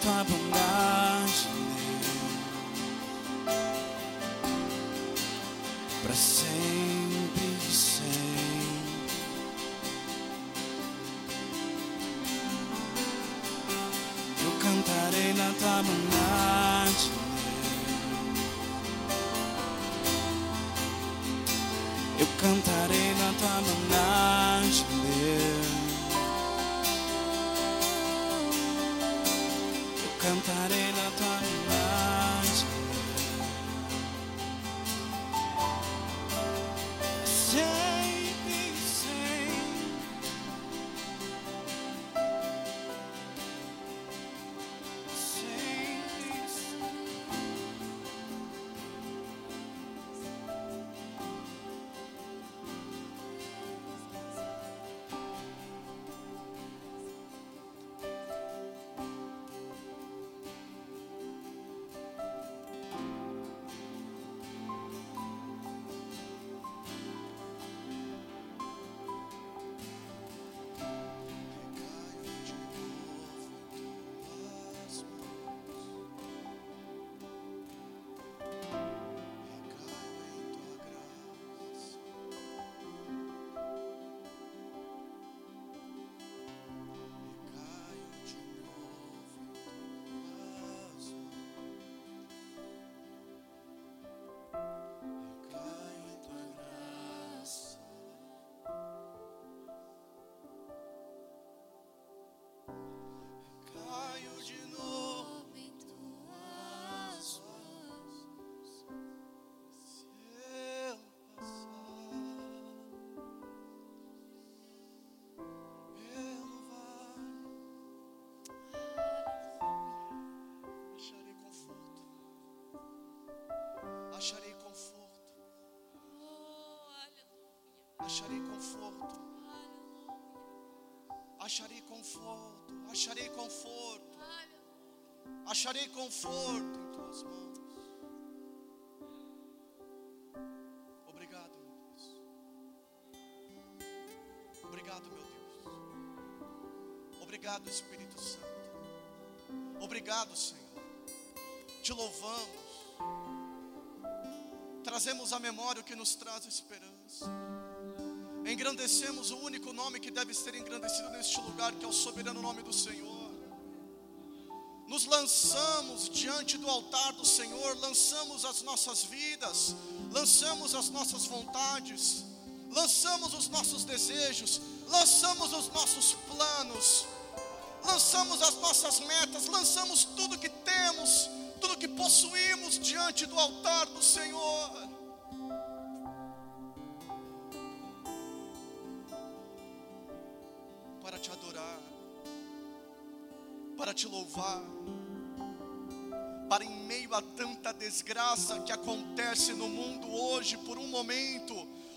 cantarei da cantarei da tua bondade. Acharei conforto. Acharei conforto. Acharei conforto em tuas mãos. Obrigado, meu Deus. Obrigado, meu Deus. Obrigado, Espírito Santo. Obrigado, Senhor. Te louvamos. Trazemos à memória o que nos traz esperança. Engrandecemos o único nome que deve ser engrandecido neste lugar, que é o soberano nome do Senhor nos lançamos diante do altar do Senhor, lançamos as nossas vidas, lançamos as nossas vontades, lançamos os nossos desejos, lançamos os nossos planos, lançamos as nossas metas, lançamos tudo que temos, tudo que possuímos diante do altar do Senhor. Para te louvar, para em meio a tanta desgraça que acontece no mundo hoje, por um momento,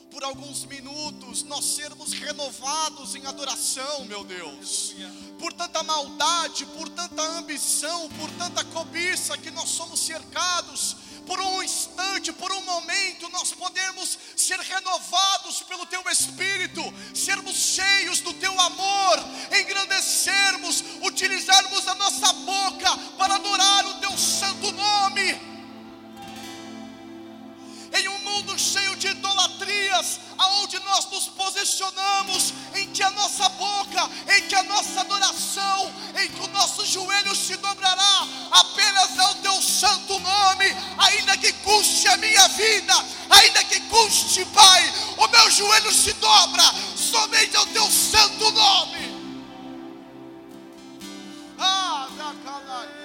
por alguns minutos, nós sermos renovados em adoração, meu Deus, por tanta maldade, por tanta ambição, por tanta cobiça que nós somos cercados. Por um instante, por um momento, nós podemos ser renovados pelo Teu Espírito, sermos cheios do Teu amor, engrandecermos, utilizarmos a nossa boca para adorar o Teu santo nome. Em um mundo cheio de idolatrias, aonde nós nos posicionamos, em que a nossa boca, em que a nossa adoração, em que o nosso joelho se dobrará apenas ao teu santo nome, ainda que custe a minha vida, ainda que custe, Pai, o meu joelho se dobra somente ao teu santo nome. Ah, da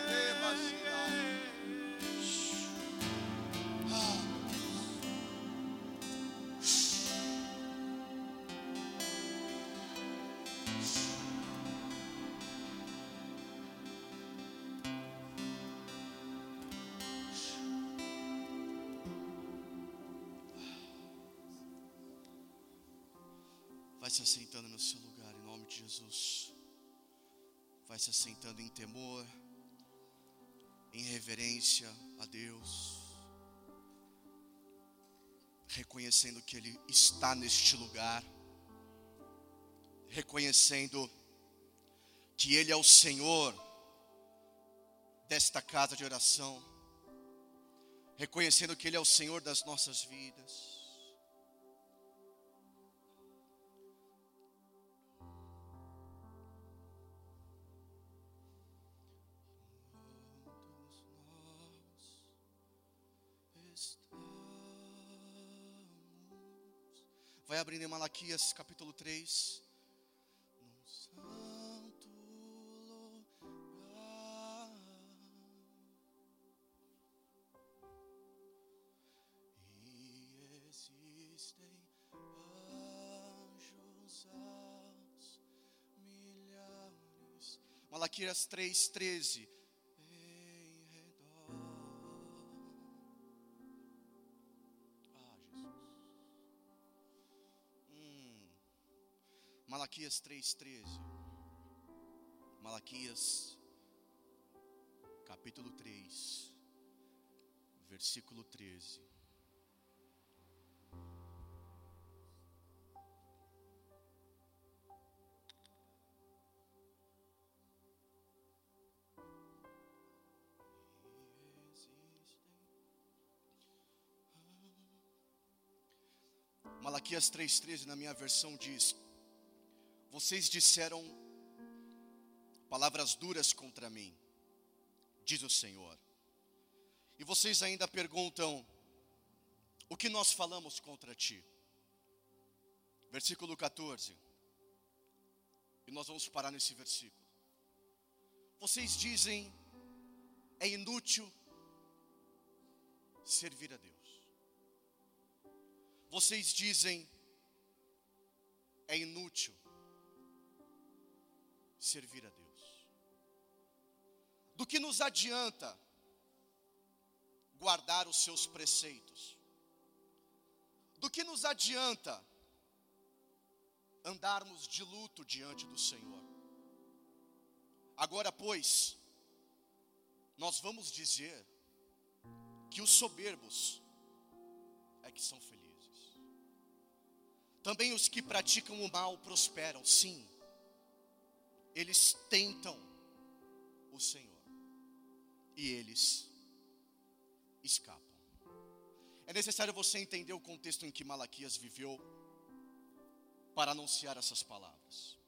Reconhecendo que Ele está neste lugar. Reconhecendo que Ele é o Senhor desta casa de oração, reconhecendo que Ele é o Senhor das nossas vidas. Vai abrindo em Malaquias capítulo 3. Num santo lugar. E existem anjos aos milhares. Malaquias 3:13 Malaquias 3:13. Malaquias capítulo 3, versículo 13. Malaquias 3,13 na minha versão diz: Vocês disseram palavras duras contra mim, diz o Senhor. E vocês ainda perguntam: O que nós falamos contra ti? Versículo 14. E nós vamos parar nesse versículo. Vocês dizem: É inútil servir a Deus. Vocês dizem: É inútil servir a Deus. Do que nos adianta guardar os seus preceitos? Do que nos adianta andarmos de luto diante do Senhor? Agora, pois, nós vamos dizer que os soberbos é que são felizes. Também os que praticam o mal prosperam, sim. Eles tentam o Senhor e eles escapam. É necessário você entender o contexto em que Malaquias viveu para anunciar essas palavras.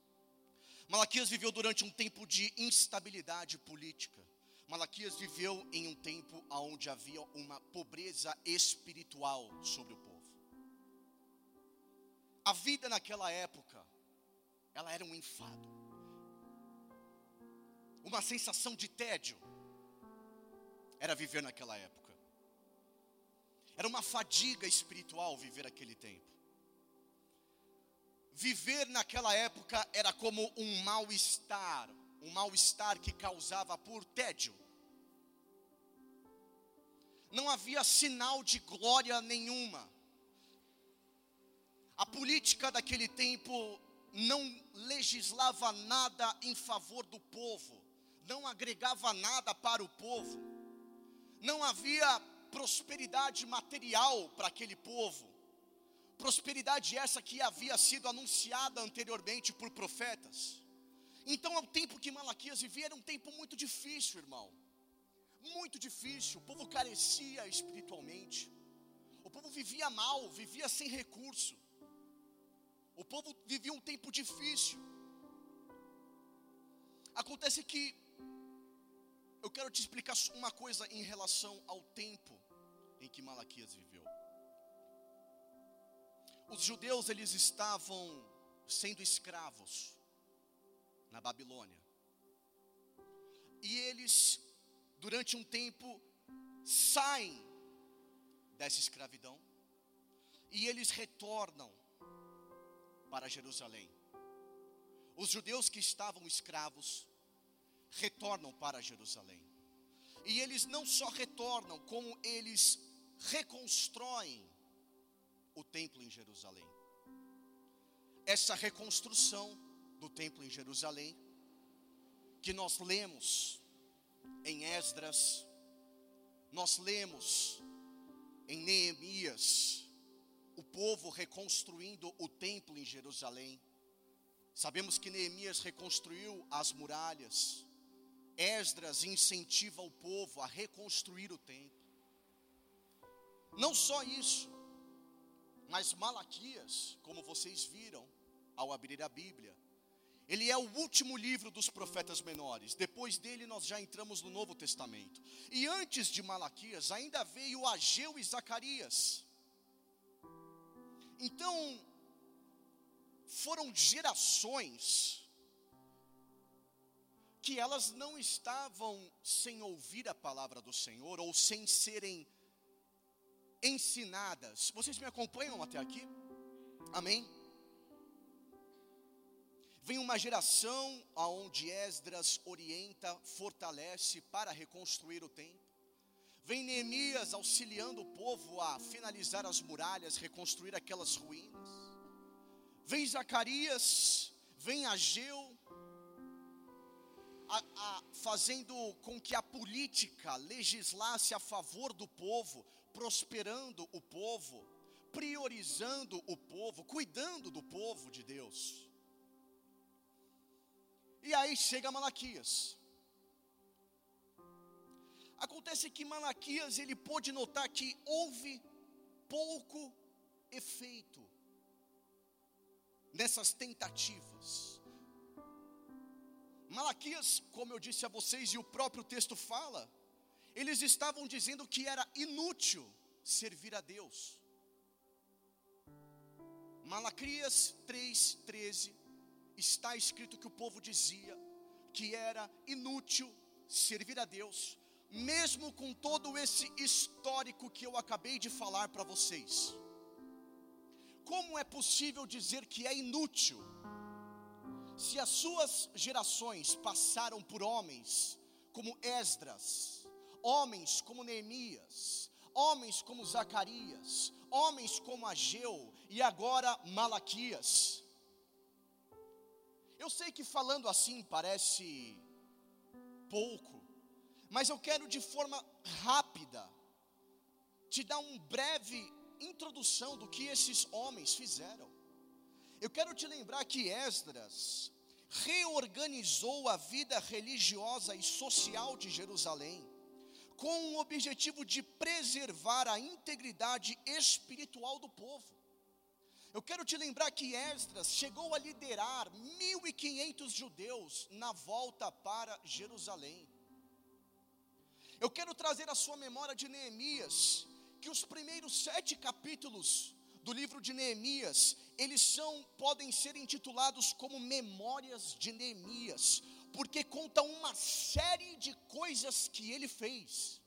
Malaquias viveu durante um tempo de instabilidade política. Malaquias viveu em um tempo onde havia uma pobreza espiritual sobre o povo. A vida naquela época, ela era um enfado, uma sensação de tédio, era viver naquela época, era uma fadiga espiritual viver aquele tempo. Viver naquela época era como um mal-estar, um mal-estar que causava por tédio. Não havia sinal de glória nenhuma. A política daquele tempo não legislava nada em favor do povo, não agregava nada para o povo, não havia prosperidade material para aquele povo, prosperidade essa que havia sido anunciada anteriormente por profetas. Então, o tempo que Malaquias vivia era um tempo muito difícil, irmão, muito difícil. O povo carecia espiritualmente, o povo vivia mal, vivia sem recurso. O povo vivia um tempo difícil. Acontece que eu quero te explicar uma coisa em relação ao tempo em que Malaquias viveu. Os judeus eles estavam sendo escravos na Babilônia. E eles durante um tempo saem dessa escravidão e eles retornam para Jerusalém. Os judeus que estavam escravos retornam para Jerusalém. E eles não só retornam, como eles reconstroem o templo em Jerusalém. Essa reconstrução do templo em Jerusalém, que nós lemos em Esdras, nós lemos em Neemias, o povo reconstruindo o templo em Jerusalém. Sabemos que Neemias reconstruiu as muralhas, Esdras incentiva o povo a reconstruir o templo. Não só isso, mas Malaquias, como vocês viram ao abrir a Bíblia, ele é o último livro dos profetas menores. Depois dele nós já entramos no Novo Testamento. E antes de Malaquias ainda veio Ageu e Zacarias. Então, foram gerações que elas não estavam sem ouvir a palavra do Senhor ou sem serem ensinadas. Vocês me acompanham até aqui? Amém? Vem uma geração aonde Esdras orienta, fortalece para reconstruir o templo. Vem Neemias auxiliando o povo a finalizar as muralhas, reconstruir aquelas ruínas. Vem Zacarias, vem Ageu, a, a, fazendo com que a política legislasse a favor do povo, prosperando o povo, priorizando o povo, cuidando do povo de Deus. E aí chega Malaquias. Acontece que Malaquias ele pôde notar que houve pouco efeito nessas tentativas. Malaquias, como eu disse a vocês e o próprio texto fala, eles estavam dizendo que era inútil servir a Deus. Malaquias 3:13 está escrito que o povo dizia que era inútil servir a Deus, mesmo com todo esse histórico que eu acabei de falar para vocês. Como é possível dizer que é inútil? Se as suas gerações passaram por homens como Esdras, homens como Neemias, homens como Zacarias, homens como Ageu e agora Malaquias. Eu sei que falando assim parece pouco, mas eu quero de forma rápida te dar um breve introdução do que esses homens fizeram. Eu quero te lembrar que Esdras reorganizou a vida religiosa e social de Jerusalém com o objetivo de preservar a integridade espiritual do povo. Eu quero te lembrar que Esdras chegou a liderar 1.500 judeus na volta para Jerusalém. Eu quero trazer à sua memória de Neemias, que os primeiros sete capítulos do livro de Neemias, eles são, podem ser intitulados como Memórias de Neemias, porque conta uma série de coisas que ele fez.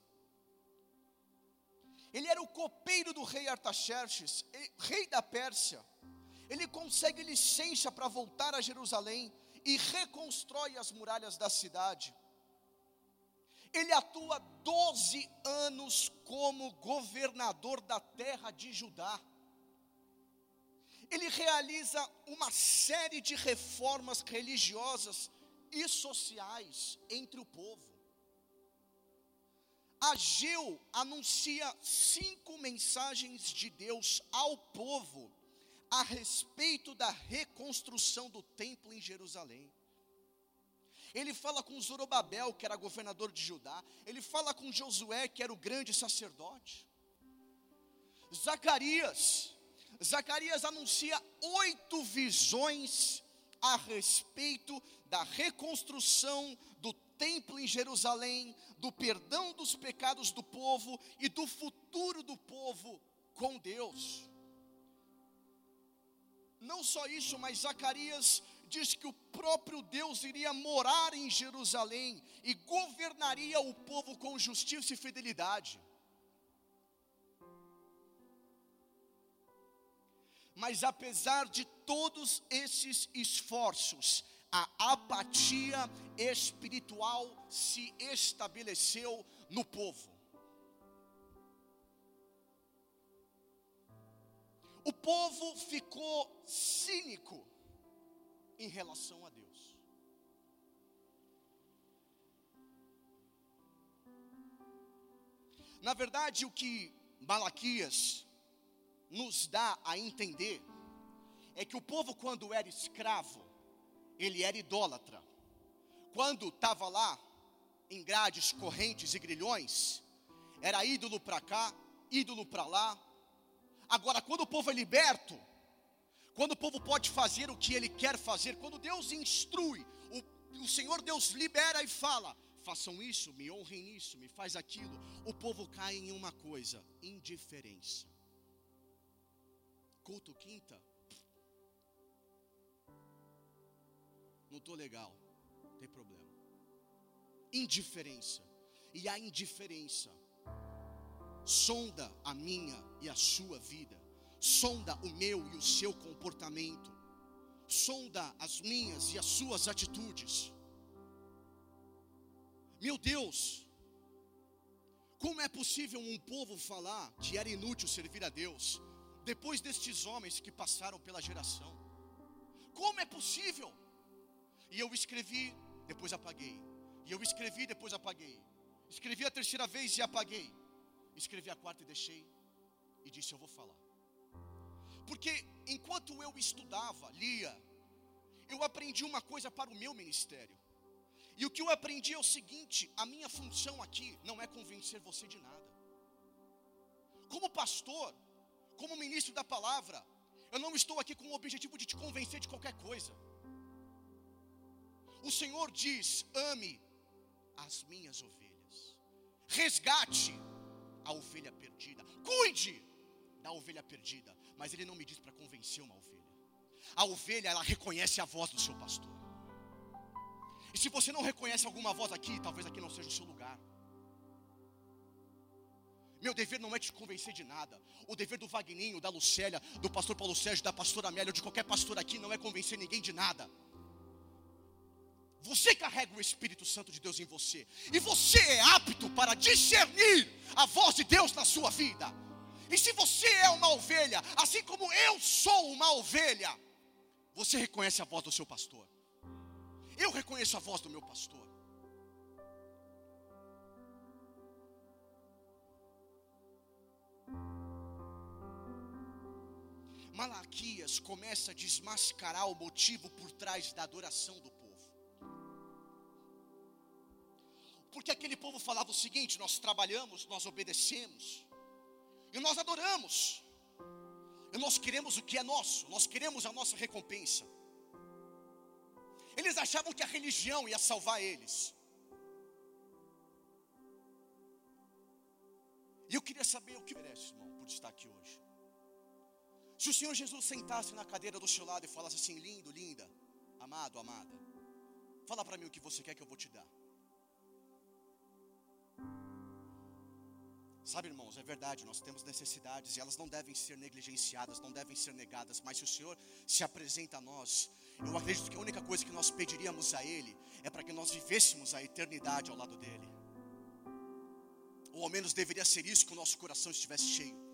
Ele era o copeiro do rei Artaxerxes, rei da Pérsia. Ele consegue licença para voltar a Jerusalém e reconstrói as muralhas da cidade. Ele atua 12 anos como governador da terra de Judá. Ele realiza uma série de reformas religiosas e sociais entre o povo. Ageu anuncia cinco mensagens de Deus ao povo a respeito da reconstrução do templo em Jerusalém. Ele fala com Zorobabel, que era governador de Judá, ele fala com Josué, que era o grande sacerdote. Zacarias, Zacarias anuncia oito visões a respeito da reconstrução do templo em Jerusalém, do perdão dos pecados do povo e do futuro do povo com Deus. Não só isso, mas Zacarias diz que o próprio Deus iria morar em Jerusalém e governaria o povo com justiça e fidelidade. Mas apesar de todos esses esforços, a apatia espiritual se estabeleceu no povo. O povo ficou cínico em relação a Deus. Na verdade, o que Malaquias nos dá a entender é que o povo, quando era escravo, ele era idólatra. Quando estava lá, em grades, correntes e grilhões, era ídolo para cá, ídolo para lá. Agora, quando o povo é liberto, quando o povo pode fazer o que ele quer fazer, quando Deus instrui, o, o Senhor Deus libera e fala: façam isso, me honrem nisso, me faz aquilo. O povo cai em uma coisa: indiferença. Culto quinta. Não estou legal, não tem problema. Indiferença. E a indiferença sonda a minha e a sua vida sonda o meu e o seu comportamento, sonda as minhas e as suas atitudes. Meu Deus, como é possível um povo falar que era inútil servir a Deus, depois destes homens que passaram pela geração? Como é possível? E eu escrevi, depois apaguei. E eu escrevi, depois apaguei. Escrevi a terceira vez e apaguei. Escrevi a quarta e deixei. E disse: Eu vou falar. Porque enquanto eu estudava, lia, eu aprendi uma coisa para o meu ministério. E o que eu aprendi é o seguinte: a minha função aqui não é convencer você de nada. Como pastor, como ministro da palavra, eu não estou aqui com o objetivo de te convencer de qualquer coisa. O Senhor diz: ame as minhas ovelhas, resgate a ovelha perdida, cuide da ovelha perdida mas ele não me diz para convencer uma ovelha. A ovelha, ela reconhece a voz do seu pastor. E se você não reconhece alguma voz aqui, talvez aqui não seja o seu lugar. Meu dever não é te convencer de nada. O dever do Vagninho, da Lucélia, do pastor Paulo Sérgio, da pastora Amélia, ou de qualquer pastor aqui, não é convencer ninguém de nada. Você carrega o Espírito Santo de Deus em você. E você é apto para discernir a voz de Deus na sua vida. E se você é uma ovelha, assim como eu sou uma ovelha, você reconhece a voz do seu pastor. Eu reconheço a voz do meu pastor. Malaquias começa a desmascarar o motivo por trás da adoração do povo. Porque aquele povo falava o seguinte: nós trabalhamos, nós obedecemos, e nós adoramos. E nós queremos o que é nosso, nós queremos a nossa recompensa. Eles achavam que a religião ia salvar eles. E eu queria saber o que merece, irmão, por estar aqui hoje. Se o Senhor Jesus sentasse na cadeira do seu lado e falasse assim: lindo, linda, amado, amada, fala para mim o que você quer que eu vou te dar. Sabe, irmãos, é verdade, nós temos necessidades e elas não devem ser negligenciadas, não devem ser negadas, mas se o Senhor se apresenta a nós, eu acredito que a única coisa que nós pediríamos a Ele é para que nós vivêssemos a eternidade ao lado dEle. Ou ao menos deveria ser isso que o nosso coração estivesse cheio.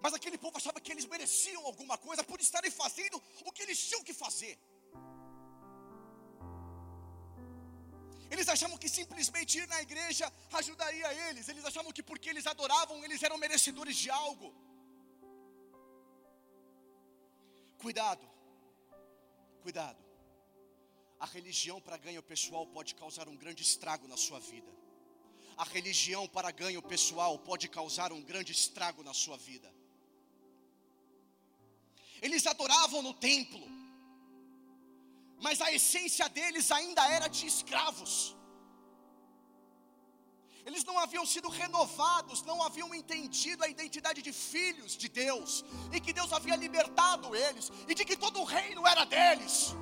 Mas aquele povo achava que eles mereciam alguma coisa por estarem fazendo o que eles tinham que fazer. Eles achavam que simplesmente ir na igreja ajudaria eles. Eles achavam que porque eles adoravam, eles eram merecedores de algo. Cuidado, cuidado. A religião para ganho pessoal pode causar um grande estrago na sua vida. A religião para ganho pessoal pode causar um grande estrago na sua vida. Eles adoravam no templo, mas a essência deles ainda era de escravos. Eles não haviam sido renovados, não haviam entendido a identidade de filhos de Deus, e que Deus havia libertado eles, e de que todo o reino era deles.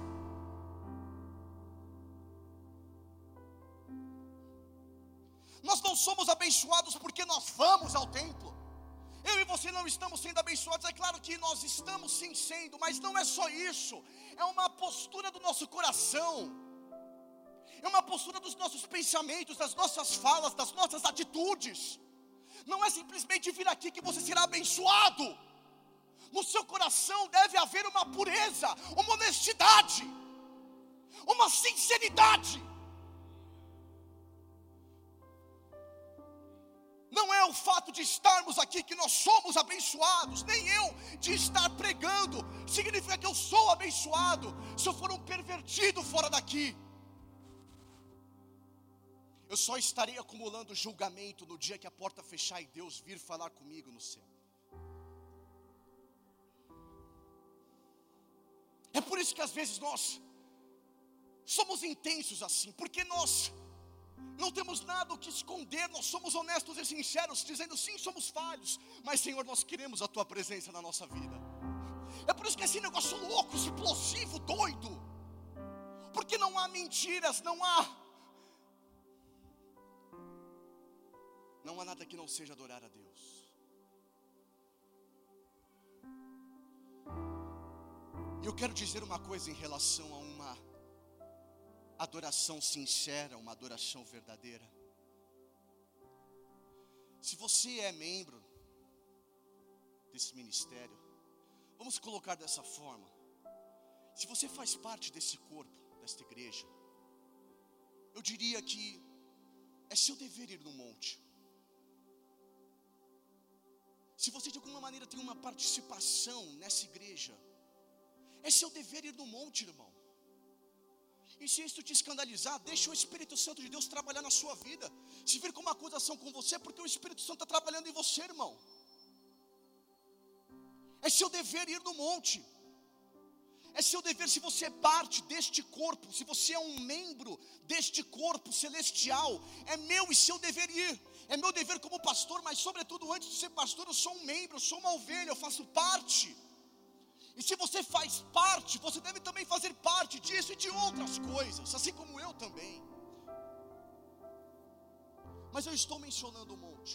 Nós não somos abençoados porque nós vamos ao templo. Eu e você não estamos sendo abençoados, é claro que nós estamos sim sendo, mas não é só isso, é uma postura do nosso coração, é uma postura dos nossos pensamentos, das nossas falas, das nossas atitudes. Não é simplesmente vir aqui que você será abençoado. No seu coração deve haver uma pureza, uma honestidade, uma sinceridade. Não é o fato de estarmos aqui que nós somos abençoados, nem eu de estar pregando, significa que eu sou abençoado se eu for um pervertido fora daqui. Eu só estarei acumulando julgamento no dia que a porta fechar e Deus vir falar comigo no céu. É por isso que às vezes nós somos intensos assim, porque nós não temos nada o que esconder, nós somos honestos e sinceros, dizendo sim, somos falhos, mas Senhor, nós queremos a tua presença na nossa vida. É por isso que esse negócio louco, explosivo, doido, porque não há mentiras, não há Não há nada que não seja adorar a Deus. E eu quero dizer uma coisa em relação a uma adoração sincera, uma adoração verdadeira. Se você é membro desse ministério, vamos colocar dessa forma. Se você faz parte desse corpo, desta igreja, eu diria que é seu dever ir no monte. Se você de alguma maneira tem uma participação nessa igreja, é seu dever ir no monte, irmão. E se isso te escandalizar, deixa o Espírito Santo de Deus trabalhar na sua vida. Se vir com uma acusação com você, porque o Espírito Santo está trabalhando em você, irmão. É seu dever ir no monte. É seu dever se você é parte deste corpo, se você é um membro deste corpo celestial, é meu e seu dever ir. É meu dever como pastor, mas sobretudo antes de ser pastor, eu sou um membro, eu sou uma ovelha, eu faço parte. E se você faz parte, você deve também fazer parte disso e de outras coisas, assim como eu também. Mas eu estou mencionando um monte.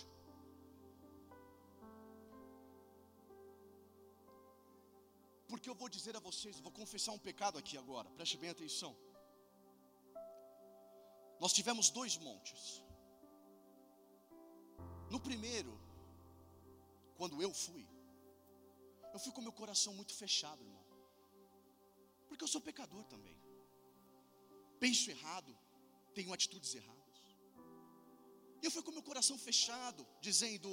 Porque eu vou dizer a vocês, eu vou confessar um pecado aqui agora, preste bem atenção. Nós tivemos dois montes. No primeiro, quando eu fui, eu fui com meu coração muito fechado, irmão. Porque eu sou pecador também. Penso errado, tenho atitudes erradas. E eu fui com meu coração fechado, dizendo: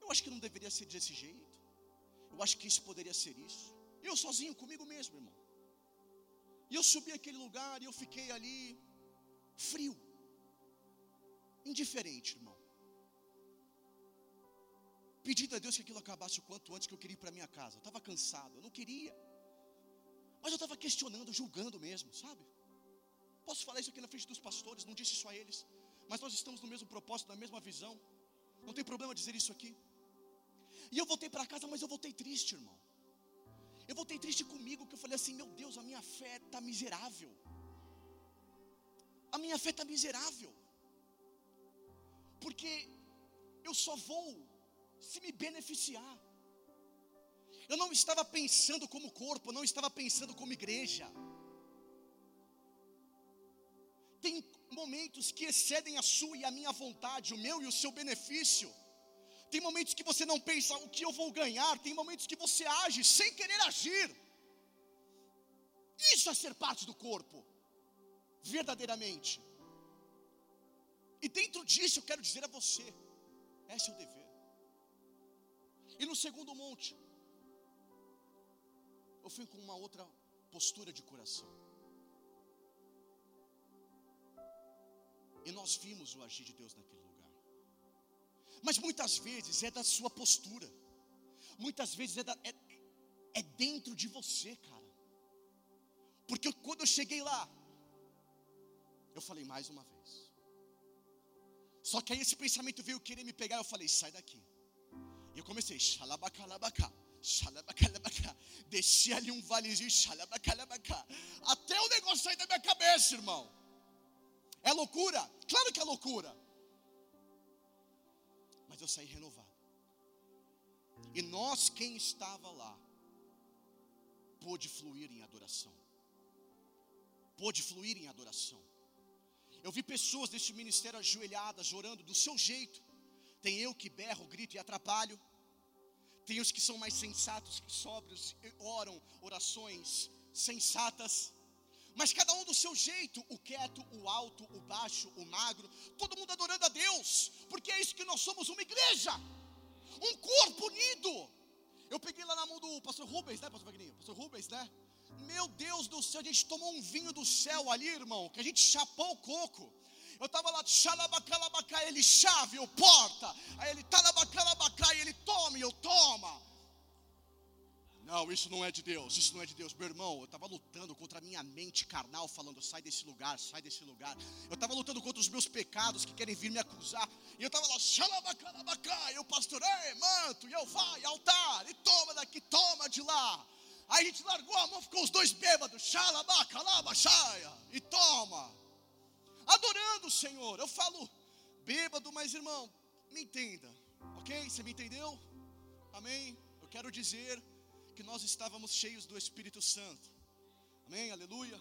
Eu acho que não deveria ser desse jeito. Eu acho que isso poderia ser isso. Eu sozinho comigo mesmo, irmão. E eu subi aquele lugar e eu fiquei ali frio, indiferente, irmão. Pedindo a Deus que aquilo acabasse o quanto antes, que eu queria ir para minha casa. Eu estava cansado, eu não queria. Mas eu estava questionando, julgando mesmo, sabe? Posso falar isso aqui na frente dos pastores, não disse isso a eles. Mas nós estamos no mesmo propósito, na mesma visão. Não tem problema dizer isso aqui. E eu voltei para casa, mas eu voltei triste, irmão. Eu voltei triste comigo, que eu falei assim: meu Deus, a minha fé está miserável. A minha fé está miserável. Porque eu só vou se me beneficiar. Eu não estava pensando como corpo, eu não estava pensando como igreja. Tem momentos que excedem a sua e a minha vontade, o meu e o seu benefício. Tem momentos que você não pensa o que eu vou ganhar, tem momentos que você age sem querer agir. Isso é ser parte do corpo, verdadeiramente. E dentro disso eu quero dizer a você: é seu dever. E no segundo monte, eu fui com uma outra postura de coração. E nós vimos o agir de Deus naquele lugar. Mas muitas vezes é da sua postura, muitas vezes é, da, é, é dentro de você, cara. Porque quando eu cheguei lá, eu falei mais uma vez. Só que aí esse pensamento veio querer me pegar, eu falei, sai daqui. E eu comecei, xalabacalabacá, xalabacalabacá. Desci ali um valezinho, xalabacalabacá. Até o negócio sair da minha cabeça, irmão. É loucura? Claro que é loucura mas eu saí renovado. E nós, quem estava lá, pôde fluir em adoração. Pôde fluir em adoração. Eu vi pessoas deste ministério ajoelhadas, orando do seu jeito. Tem eu que berro, grito e atrapalho. Tem os que são mais sensatos, que sóbrios, oram orações sensatas. Mas cada um do seu jeito, o quieto, o alto, o baixo, o magro, todo mundo adorando a Deus, porque é isso que nós somos, uma igreja, um corpo unido. Eu peguei lá na mão do pastor Rubens, né, pastor Wagninho? Pastor Rubens, né? Meu Deus do céu, a gente tomou um vinho do céu ali, irmão, que a gente chapou o coco. Eu estava lá, xalabacalabacá, ele chave, eu porta. Aí ele talabacalabacá, e ele toma, e eu toma. Não, isso não é de Deus, isso não é de Deus. Meu irmão, eu estava lutando contra a minha mente carnal, falando: sai desse lugar, sai desse lugar. Eu estava lutando contra os meus pecados que querem vir me acusar. E eu estava lá, xalabacalabacá, e o pastor, ei, manto, e eu vai, altar, e toma daqui, toma de lá. Aí a gente largou a mão, ficou os dois bêbados, xalabacalabaxaia, e toma. Adorando o Senhor. Eu falo bêbado, mas irmão, me entenda, ok? Você me entendeu? Amém? Eu quero dizer que nós estávamos cheios do Espírito Santo. Amém? Aleluia.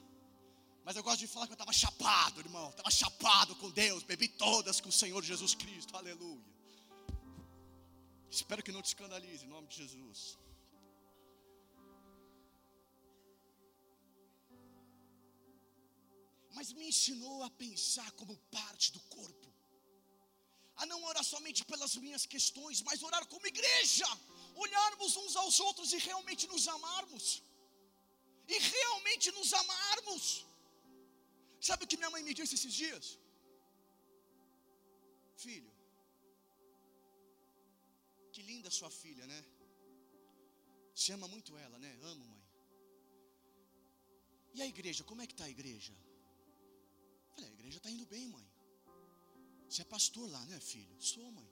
Mas eu gosto de falar que eu estava chapado, irmão. Estava chapado com Deus. Bebi todas com o Senhor Jesus Cristo. Aleluia. Espero que não te escandalize, em nome de Jesus. Mas me ensinou a pensar como parte do corpo. A não orar somente pelas minhas questões, mas orar como igreja olharmos uns aos outros e realmente nos amarmos. E realmente nos amarmos. Sabe o que minha mãe me disse esses dias? Filho, que linda sua filha, né? Você ama muito ela, né? Amo, mãe. E a igreja, como é que está a igreja? Falei, a igreja está indo bem, mãe. Você é pastor lá, né, filho? Sou, mãe.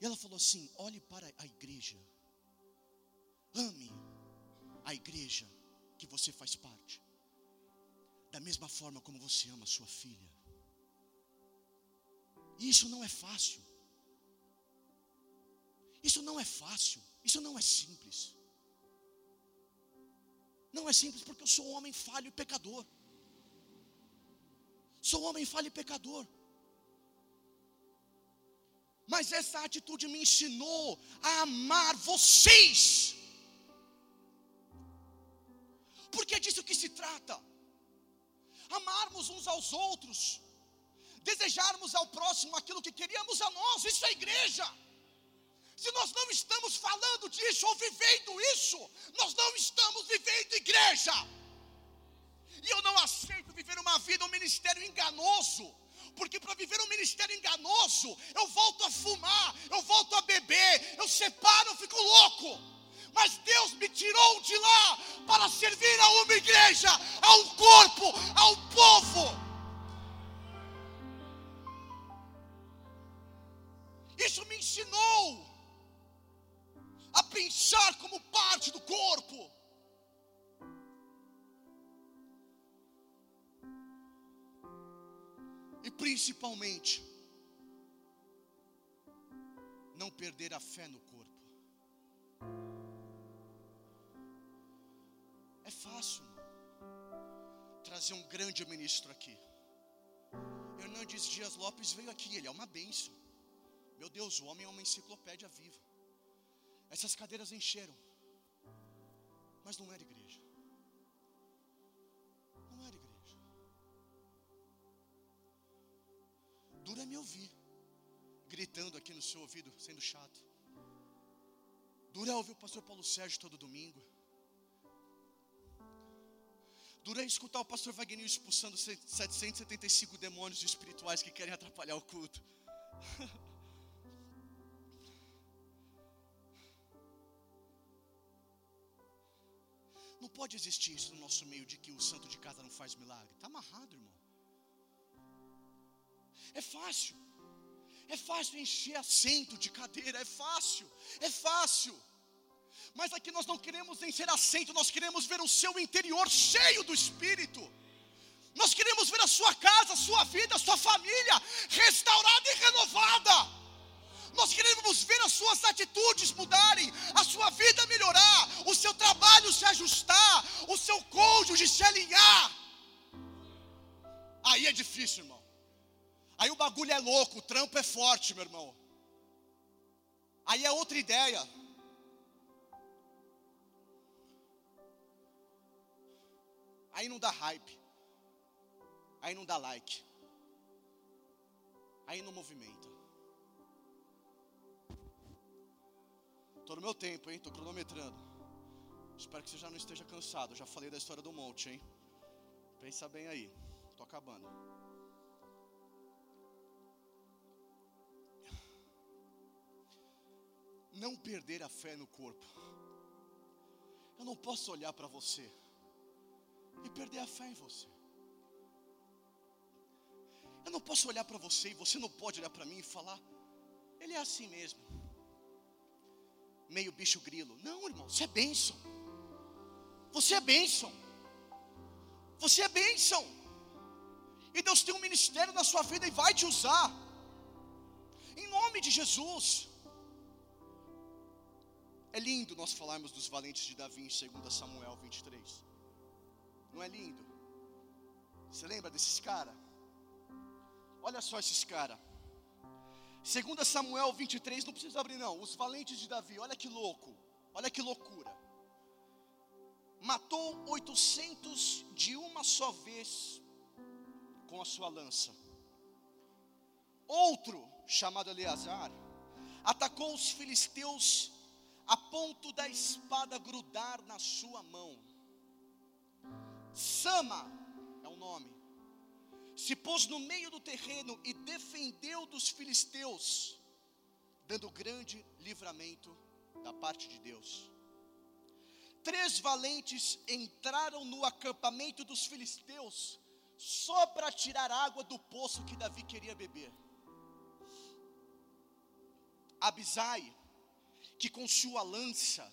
E ela falou assim: olhe para a igreja, ame a igreja que você faz parte, da mesma forma como você ama sua filha. E isso não é fácil. Isso não é fácil. Isso não é simples. Não é simples porque eu sou um homem falho e pecador. Sou homem falho e pecador. Mas essa atitude me ensinou a amar vocês. Porque é disso que se trata. Amarmos uns aos outros, desejarmos ao próximo aquilo que queríamos a nós, isso é igreja. Se nós não estamos falando disso ou vivendo isso, nós não estamos vivendo igreja. E eu não aceito viver uma vida, um ministério enganoso porque para viver um ministério enganoso, eu volto a fumar, eu volto a beber, eu separo, eu fico louco. Mas Deus me tirou de lá para servir a uma igreja, a um corpo, ao povo. Isso me ensinou a pensar como parte do corpo. Principalmente, não perder a fé no corpo. É fácil trazer um grande ministro aqui. Hernandes Dias Lopes veio aqui, ele é uma benção. Meu Deus, o homem é uma enciclopédia viva. Essas cadeiras encheram, mas não era igreja. Dura é me ouvir, gritando aqui no seu ouvido, sendo chato. Dura é ouvir o pastor Paulo Sérgio todo domingo. Dura é escutar o pastor Wagner expulsando 775 demônios espirituais que querem atrapalhar o culto. Não pode existir isso no nosso meio de que o santo de casa não faz milagre. Está amarrado, irmão. É fácil. É fácil encher assento de cadeira, é fácil, é fácil. Mas aqui nós não queremos encher assento, nós queremos ver o seu interior cheio do Espírito. Nós queremos ver a sua casa, a sua vida, a sua família restaurada e renovada. Nós queremos ver as suas atitudes mudarem, a sua vida melhorar, o seu trabalho se ajustar, o seu cônjuge se alinhar. Aí é difícil, irmão. Aí o bagulho é louco, o trampo é forte, meu irmão. Aí é outra ideia. Aí não dá hype. Aí não dá like. Aí não movimenta. Estou no meu tempo, hein? Estou cronometrando. Espero que você já não esteja cansado. Já falei da história do monte, hein? Pensa bem aí. Estou acabando. Não perder a fé no corpo. Eu não posso olhar para você e perder a fé em você. Eu não posso olhar para você e você não pode olhar para mim e falar, ele é assim mesmo. Meio bicho grilo. Não, irmão, você é bênção. Você é bênção. Você é bênção. E Deus tem um ministério na sua vida e vai te usar. Em nome de Jesus. É lindo nós falarmos dos valentes de Davi em 2 Samuel 23. Não é lindo? Você lembra desses caras? Olha só esses caras. 2 Samuel 23, não precisa abrir não. Os valentes de Davi, olha que louco. Olha que loucura. Matou 800 de uma só vez com a sua lança. Outro, chamado Eleazar, atacou os filisteus a ponto da espada grudar na sua mão. Sama é o nome. Se pôs no meio do terreno e defendeu dos filisteus, dando grande livramento da parte de Deus. Três valentes entraram no acampamento dos filisteus só para tirar água do poço que Davi queria beber. Abisai, que com sua lança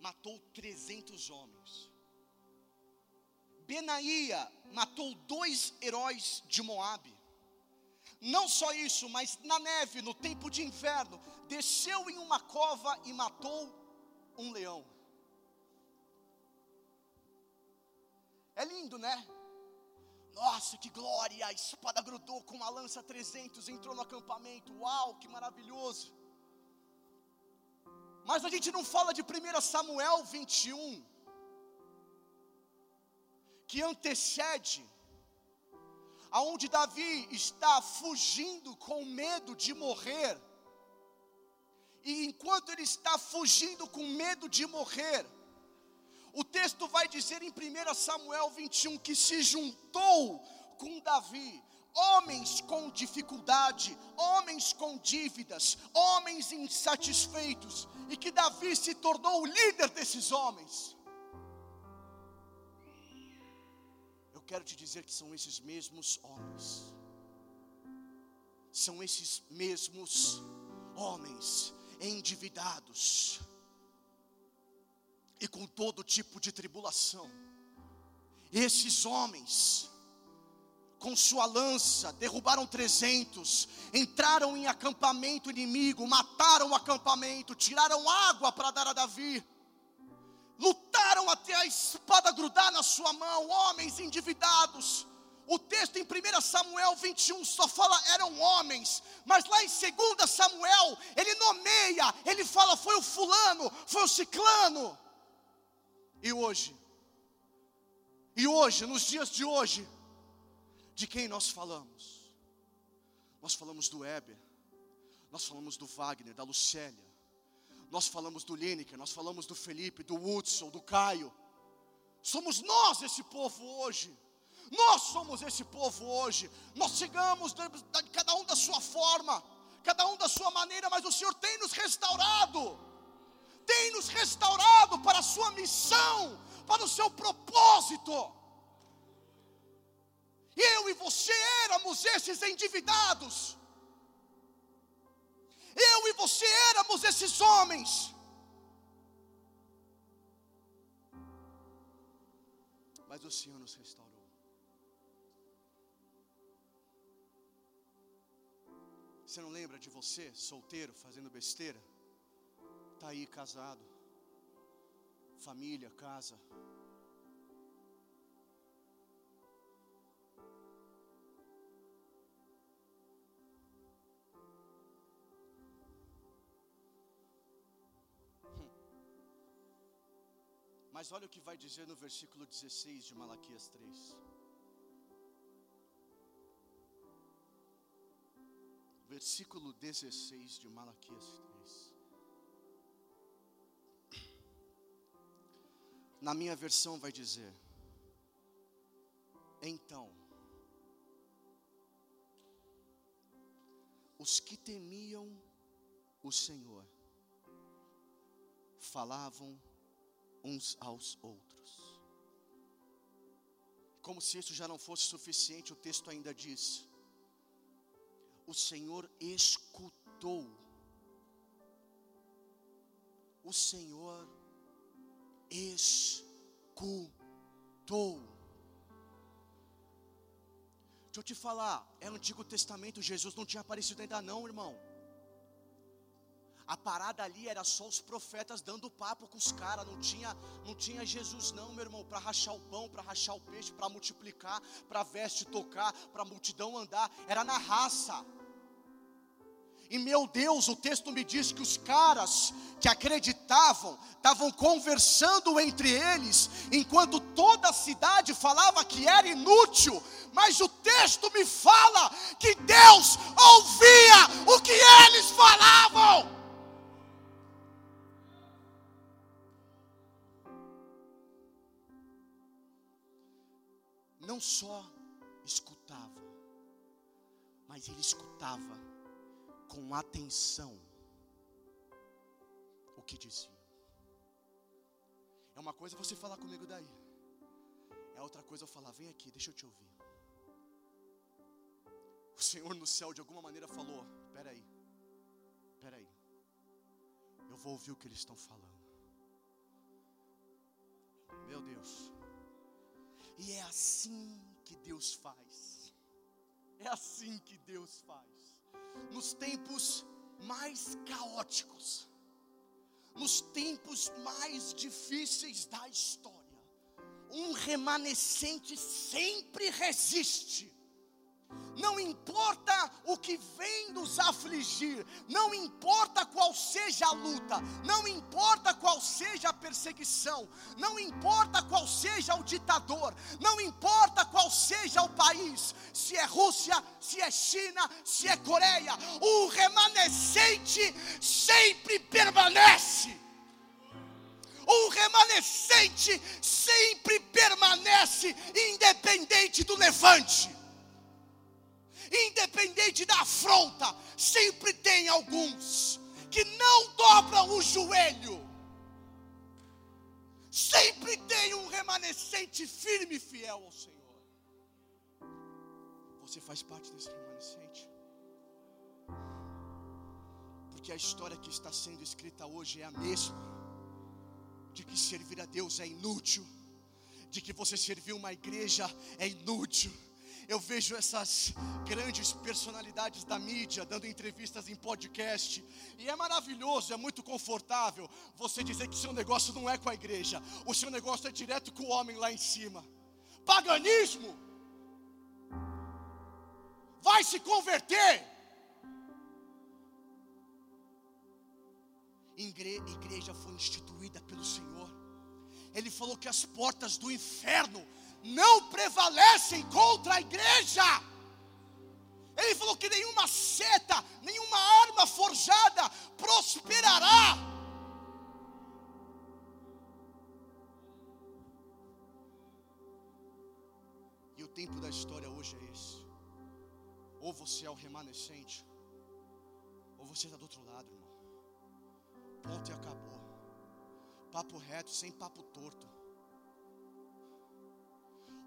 matou 300 homens. Benaía matou dois heróis de Moabe. Não só isso, mas na neve, no tempo de inverno, desceu em uma cova e matou um leão. É lindo, né? Nossa, que glória! A espada grudou com uma lança 300, entrou no acampamento. Uau, que maravilhoso! Mas a gente não fala de 1 Samuel 21, que antecede, aonde Davi está fugindo com medo de morrer. E enquanto ele está fugindo com medo de morrer, o texto vai dizer em 1 Samuel 21 que se juntou com Davi homens com dificuldade, homens com dívidas, homens insatisfeitos, e que Davi se tornou o líder desses homens. Eu quero te dizer que são esses mesmos homens, são esses mesmos homens endividados e com todo tipo de tribulação, esses homens, com sua lança, derrubaram trezentos, entraram em acampamento inimigo, mataram o acampamento, tiraram água para dar a Davi, lutaram até a espada grudar na sua mão, homens endividados. O texto em 1 Samuel 21 só fala eram homens, mas lá em 2 Samuel ele nomeia, ele fala foi o fulano, foi o ciclano. E hoje, e hoje, nos dias de hoje, de quem nós falamos? Nós falamos do Heber, nós falamos do Wagner, da Lucélia, nós falamos do Lineker, nós falamos do Felipe, do Hudson, do Caio. Somos nós esse povo hoje. Nós somos esse povo hoje. Nós chegamos, cada um da sua forma, cada um da sua maneira, mas o Senhor tem nos restaurado, tem nos restaurado para a sua missão, para o seu propósito. Eu e você éramos esses endividados. Eu e você éramos esses homens. Mas o Senhor nos restaurou. Você não lembra de você, solteiro, fazendo besteira? Está aí casado, família, casa. Mas olha o que vai dizer no versículo 16 de Malaquias 3. Versículo 16 de Malaquias 3. Na minha versão vai dizer: Então, os que temiam o Senhor falavam uns aos outros. Como se isso já não fosse suficiente, o texto ainda diz: O Senhor escutou. O Senhor escutou. Deixa eu te falar, é Antigo Testamento, Jesus não tinha aparecido ainda não, irmão. A parada ali era só os profetas dando papo com os caras, não tinha, não tinha Jesus não, meu irmão, para rachar o pão, para rachar o peixe, para multiplicar, para veste tocar, para multidão andar, era na raça. E meu Deus, o texto me diz que os caras que acreditavam estavam conversando entre eles, enquanto toda a cidade falava que era inútil, mas o texto me fala que Deus ouvia o que eles falavam. Não só escutava, mas ele escutava com atenção o que dizia. É uma coisa você falar comigo daí, é outra coisa eu falar, vem aqui, deixa eu te ouvir. O Senhor no céu de alguma maneira falou: peraí, peraí, eu vou ouvir o que eles estão falando. Meu Deus. E é assim que Deus faz. É assim que Deus faz. Nos tempos mais caóticos, nos tempos mais difíceis da história, um remanescente sempre resiste não importa o que vem nos afligir, não importa qual seja a luta, não importa qual seja a perseguição, não importa qual seja o ditador, não importa qual seja o país, se é Rússia, se é China, se é Coreia, o remanescente sempre permanece. O remanescente sempre permanece independente do levante independente da afronta, sempre tem alguns que não dobram o joelho. Sempre tem um remanescente firme e fiel ao Senhor. Você faz parte desse remanescente. Porque a história que está sendo escrita hoje é a mesma: de que servir a Deus é inútil, de que você servir uma igreja é inútil eu vejo essas grandes personalidades da mídia dando entrevistas em podcast, e é maravilhoso, é muito confortável você dizer que seu negócio não é com a igreja, o seu negócio é direto com o homem lá em cima. Paganismo vai se converter. Igreja foi instituída pelo Senhor. Ele falou que as portas do inferno não prevalecem contra a igreja. Ele falou que nenhuma seta, nenhuma arma forjada prosperará. E o tempo da história hoje é esse. Ou você é o remanescente, ou você está do outro lado, irmão. Ponto e acabou. Papo reto, sem papo torto.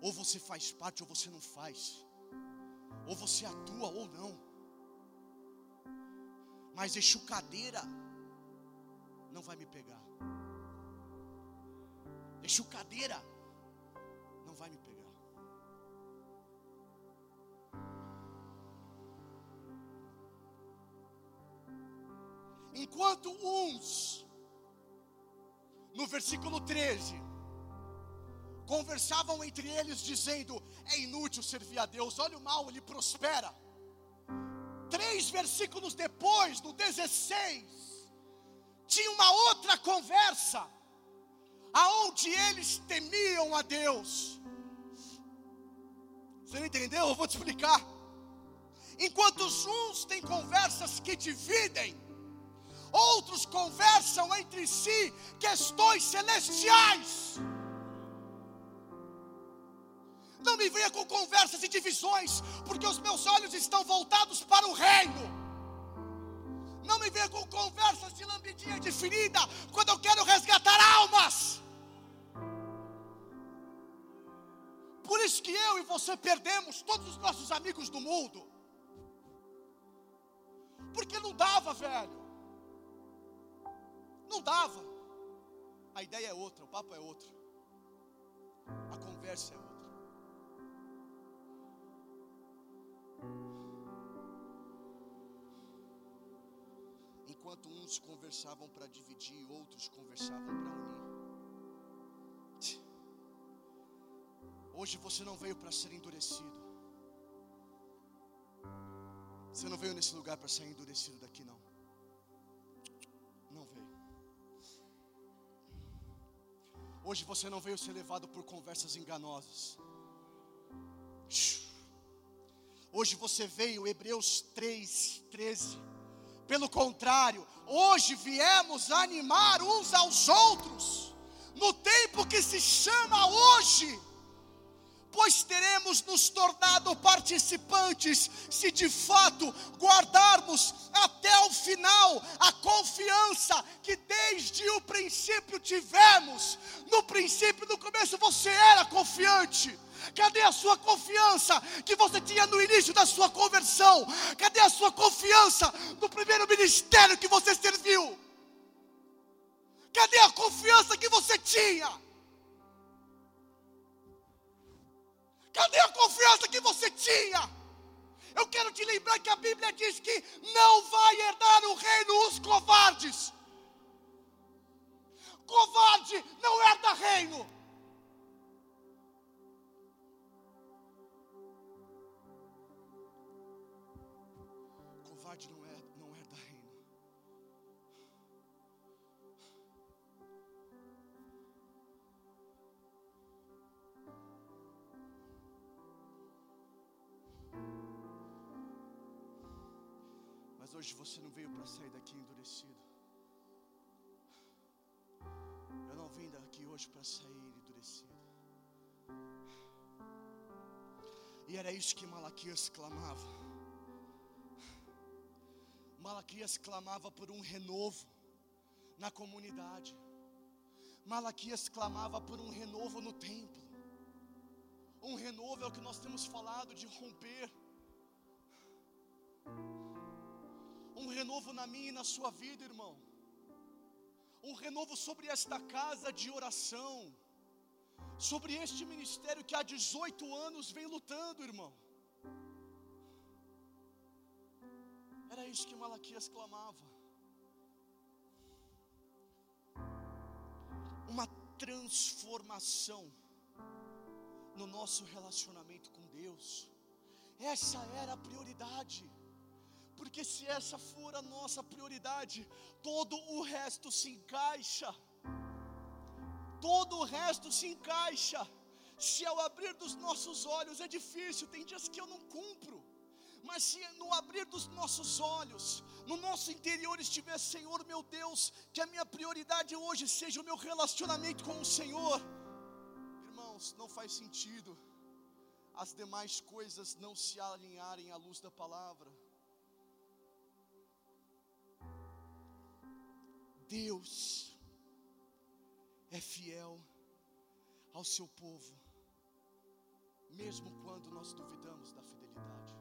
Ou você faz parte ou você não faz. Ou você atua ou não. Mas cadeira não vai me pegar. cadeira não vai me pegar. Enquanto uns, no versículo 13, conversavam entre eles, dizendo: É inútil servir a Deus, olha o mal, ele prospera. Três versículos depois, no 16, tinha uma outra conversa, aonde eles temiam a Deus. Você não entendeu? Eu vou te explicar. Enquanto uns têm conversas que dividem, outros conversam entre si questões celestiais. Não me venha com conversas e divisões, porque os meus olhos estão voltados para o reino. Não me venha com conversas de lambidinha de ferida quando eu quero resgatar almas. Por isso que eu e você perdemos todos os nossos amigos do mundo. Porque não dava, velho. Não dava. A ideia é outra, o papo é outro. A conversa é outra. Enquanto uns conversavam para dividir, outros conversavam para unir. Hoje você não veio para ser endurecido. Você não veio nesse lugar para ser endurecido daqui, não. Não veio. Hoje você não veio ser levado por conversas enganosas. Hoje você veio, Hebreus 3, 13. Pelo contrário, hoje viemos animar uns aos outros, no tempo que se chama hoje pois teremos nos tornado participantes se de fato guardarmos até o final a confiança que desde o princípio tivemos. No princípio, no começo, você era confiante. Cadê a sua confiança que você tinha no início da sua conversão? Cadê a sua confiança no primeiro ministério que você serviu? Cadê a confiança que você tinha? Cadê a confiança que você tinha? Eu quero te lembrar que a Bíblia diz que não vai herdar o reino os covardes. Covarde não herda reino. Hoje você não veio para sair daqui endurecido. Eu não vim daqui hoje para sair endurecido. E era isso que Malaquias clamava. Malaquias clamava por um renovo na comunidade. Malaquias clamava por um renovo no templo. Um renovo é o que nós temos falado de romper. Um renovo na minha e na sua vida, irmão. Um renovo sobre esta casa de oração. Sobre este ministério que há 18 anos vem lutando, irmão. Era isso que Malaquias clamava. Uma transformação no nosso relacionamento com Deus. Essa era a prioridade. Porque se essa for a nossa prioridade, todo o resto se encaixa. Todo o resto se encaixa. Se ao abrir dos nossos olhos é difícil, tem dias que eu não cumpro. Mas se no abrir dos nossos olhos, no nosso interior estiver, Senhor meu Deus, que a minha prioridade hoje seja o meu relacionamento com o Senhor. Irmãos, não faz sentido as demais coisas não se alinharem à luz da palavra. Deus é fiel ao seu povo, mesmo quando nós duvidamos da fidelidade.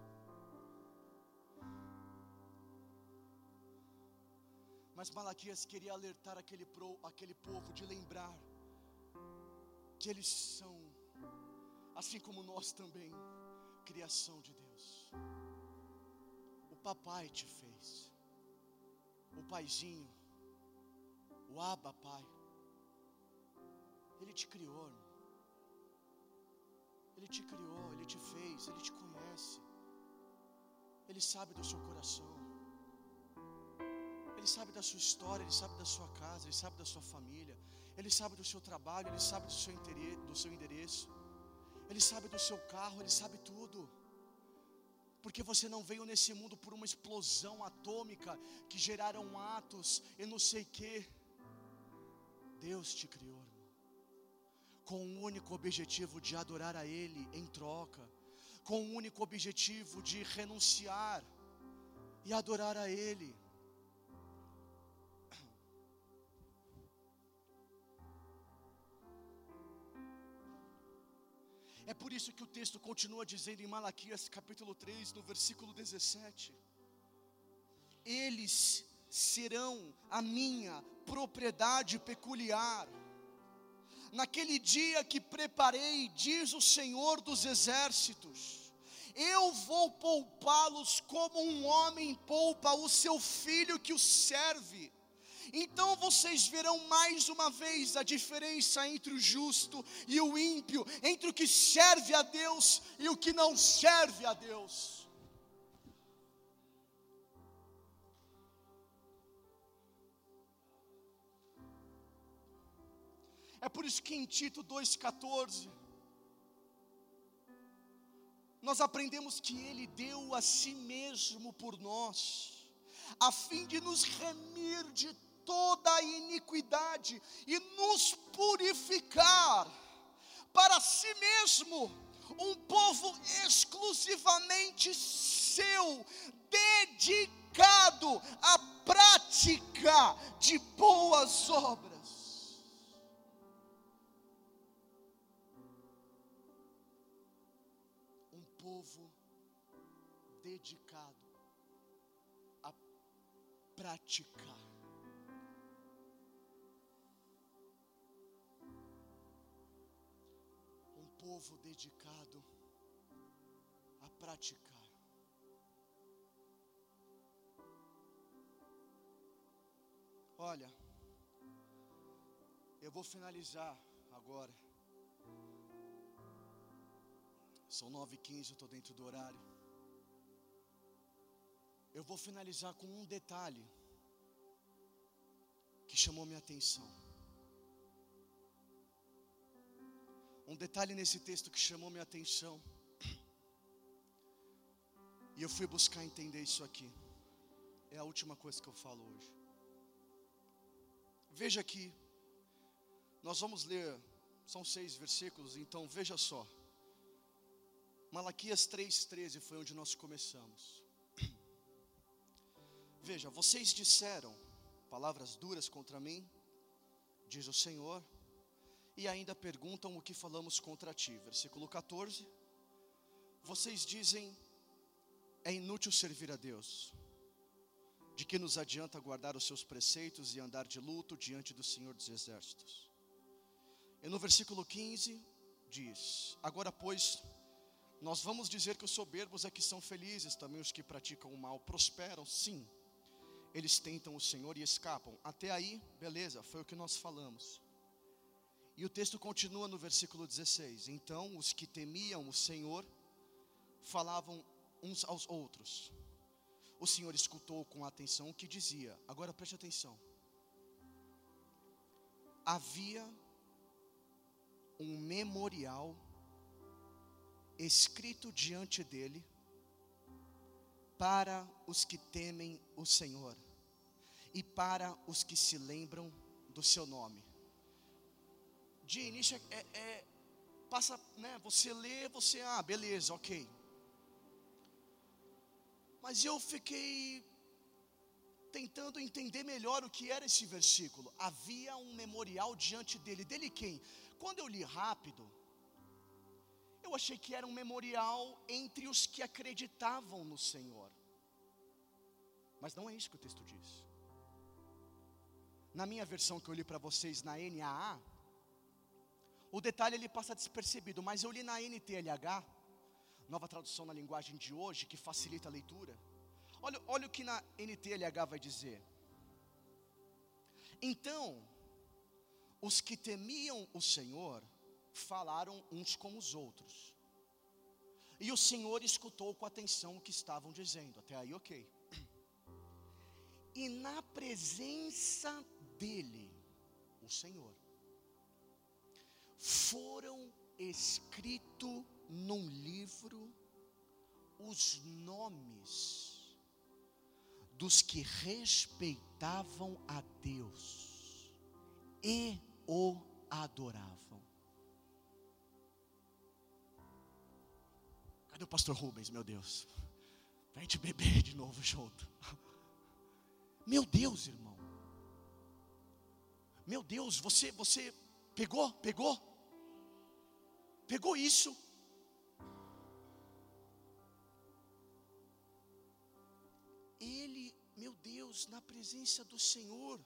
Mas Malaquias queria alertar aquele, pro, aquele povo de lembrar que eles são, assim como nós também, criação de Deus. O papai te fez, o paizinho, o Abba, Pai. Ele te criou, irmão. Ele te criou, Ele te fez, Ele te conhece. Ele sabe do seu coração. Ele sabe da sua história, Ele sabe da sua casa, Ele sabe da sua família. Ele sabe do seu trabalho, Ele sabe do seu, interesse, do seu endereço. Ele sabe do seu carro, Ele sabe tudo. Porque você não veio nesse mundo por uma explosão atômica que geraram atos e não sei o que. Deus te criou, irmão, com o um único objetivo de adorar a Ele em troca, com o um único objetivo de renunciar e adorar a Ele. É por isso que o texto continua dizendo em Malaquias capítulo 3, no versículo 17: Eles serão a minha propriedade peculiar. Naquele dia que preparei, diz o Senhor dos exércitos, eu vou poupá-los como um homem poupa o seu filho que o serve. Então vocês verão mais uma vez a diferença entre o justo e o ímpio, entre o que serve a Deus e o que não serve a Deus. É por isso que em Tito 2,14, nós aprendemos que Ele deu a si mesmo por nós, a fim de nos remir de toda a iniquidade e nos purificar para si mesmo, um povo exclusivamente seu, dedicado à prática de boas obras. Praticar povo dedicado a praticar. Olha, eu vou finalizar agora. São nove e quinze, eu estou dentro do horário. Eu vou finalizar com um detalhe que chamou minha atenção. Um detalhe nesse texto que chamou minha atenção. E eu fui buscar entender isso aqui. É a última coisa que eu falo hoje. Veja aqui. Nós vamos ler, são seis versículos, então veja só. Malaquias 3,13 foi onde nós começamos. Veja, vocês disseram palavras duras contra mim, diz o Senhor e ainda perguntam o que falamos contra ti. Versículo 14. Vocês dizem: é inútil servir a Deus. De que nos adianta guardar os seus preceitos e andar de luto diante do Senhor dos Exércitos? E no versículo 15 diz: Agora, pois, nós vamos dizer que os soberbos é que são felizes, também os que praticam o mal prosperam, sim. Eles tentam o Senhor e escapam. Até aí, beleza, foi o que nós falamos. E o texto continua no versículo 16: Então os que temiam o Senhor falavam uns aos outros. O Senhor escutou com atenção o que dizia. Agora preste atenção. Havia um memorial escrito diante dele para os que temem o Senhor e para os que se lembram do seu nome de início é, é, é, passa, né? Você lê, você, ah, beleza, ok. Mas eu fiquei tentando entender melhor o que era esse versículo. Havia um memorial diante dele. Dele quem? Quando eu li rápido, eu achei que era um memorial entre os que acreditavam no Senhor. Mas não é isso que o texto diz. Na minha versão que eu li para vocês na NAA, o detalhe ele passa despercebido, mas eu li na NTLH, nova tradução na linguagem de hoje, que facilita a leitura. Olha, olha o que na NTLH vai dizer. Então, os que temiam o Senhor falaram uns com os outros. E o Senhor escutou com atenção o que estavam dizendo. Até aí, ok. E na presença dele, o Senhor, foram escritos num livro os nomes dos que respeitavam a Deus e o adoravam. Cadê o pastor Rubens, meu Deus? Pra gente beber de novo junto. Meu Deus, irmão. Meu Deus, você, você pegou, pegou? Pegou isso? Ele, meu Deus, na presença do Senhor.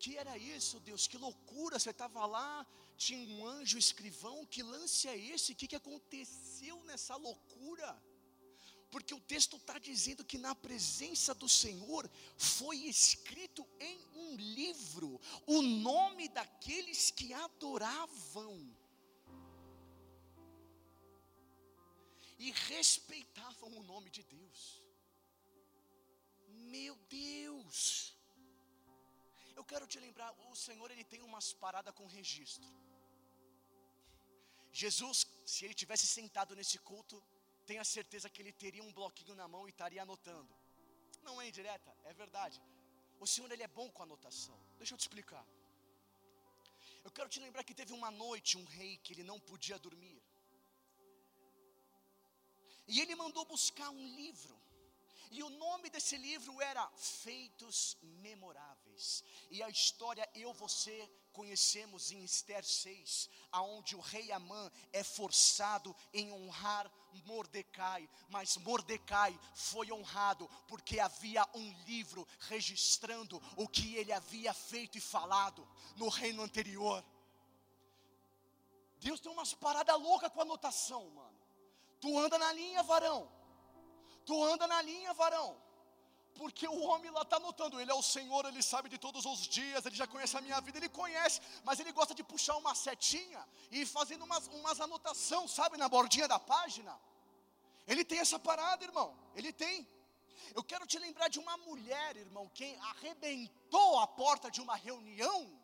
Que era isso, Deus? Que loucura! Você estava lá tinha um anjo escrivão. Que lance é esse? O que, que aconteceu nessa loucura? Porque o texto está dizendo que na presença do Senhor foi escrito em um livro o nome daqueles que adoravam e respeitavam o nome de Deus. Quero te lembrar, o Senhor ele tem umas paradas com registro. Jesus, se ele tivesse sentado nesse culto, tenha certeza que ele teria um bloquinho na mão e estaria anotando. Não é indireta, é verdade. O Senhor ele é bom com anotação. Deixa eu te explicar. Eu quero te lembrar que teve uma noite um rei que ele não podia dormir. E ele mandou buscar um livro. E o nome desse livro era Feitos Memoráveis. E a história eu você conhecemos em Esther 6, aonde o rei Amã é forçado em honrar Mordecai, mas Mordecai foi honrado porque havia um livro registrando o que ele havia feito e falado no reino anterior. Deus tem umas paradas loucas com anotação, mano. Tu anda na linha, varão. Tu anda na linha, varão. Porque o homem lá está anotando, ele é o Senhor, ele sabe de todos os dias, ele já conhece a minha vida, ele conhece, mas ele gosta de puxar uma setinha e ir fazendo umas, umas anotações, sabe, na bordinha da página. Ele tem essa parada, irmão, ele tem. Eu quero te lembrar de uma mulher, irmão, que arrebentou a porta de uma reunião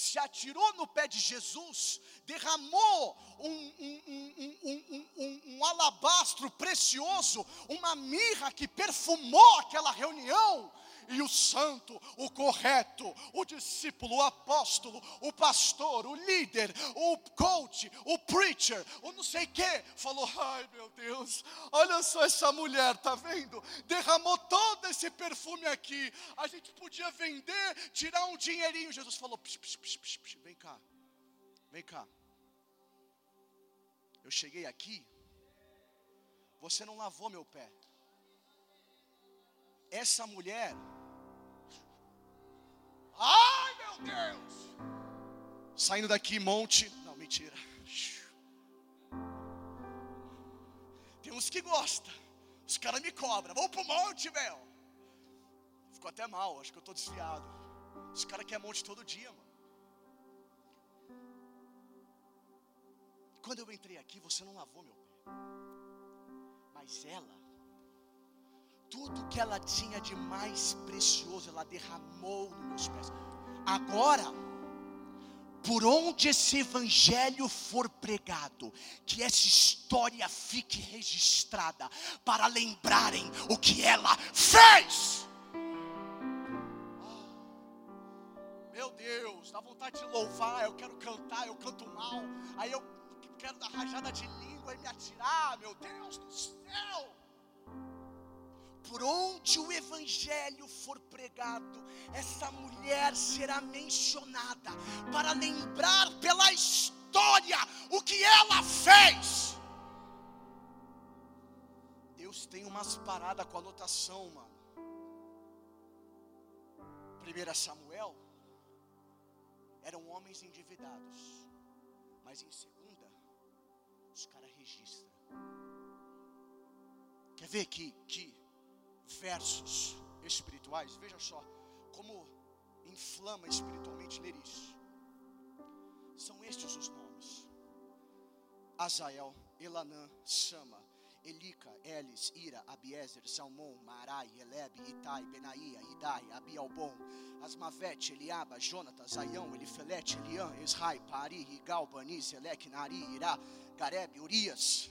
se atirou no pé de Jesus, derramou um, um, um, um, alabastro precioso, uma mirra que perfumou aquela reunião, e o santo, o correto, o discípulo, o apóstolo, o pastor, o líder, o coach, o preacher, o não sei que, falou: ai meu Deus, olha só essa mulher, tá vendo? Derramou todo esse perfume aqui. A gente podia vender, tirar um dinheirinho. Jesus falou: psh, psh, psh, psh, vem cá, vem cá. Eu cheguei aqui, você não lavou meu pé. Essa mulher Ai meu Deus! Saindo daqui, monte. Não, mentira. Tem uns que gostam. Os caras me cobram. Vamos pro monte, meu. Ficou até mal, acho que eu estou desviado. Os caras querem monte todo dia, mano. Quando eu entrei aqui, você não lavou meu pé. Mas ela tudo que ela tinha de mais precioso, ela derramou nos meus pés. Agora, por onde esse evangelho for pregado, que essa história fique registrada, para lembrarem o que ela fez. Meu Deus, dá vontade de louvar, eu quero cantar, eu canto mal, aí eu quero dar rajada de língua e me atirar, meu Deus do céu por onde o evangelho for pregado, essa mulher será mencionada para lembrar pela história o que ela fez. Deus tem umas paradas com anotação, mano. Primeira Samuel eram homens endividados, mas em segunda os caras registram. Quer ver que, que versos espirituais, veja só como inflama espiritualmente ler isso. São estes os nomes: Azael, Elanã, Sama, Elica, Elis, Ira, Abiezer, Salmão, Marai, Eleb, Itai, Benaia, Idai, Abialbon, Asmavete, Eliaba, Jonatas, Zaião, Elifelete, Elian, Esrai, Pari, Igal, Bani, Zelec, Nari, Irá, Gareb, Urias.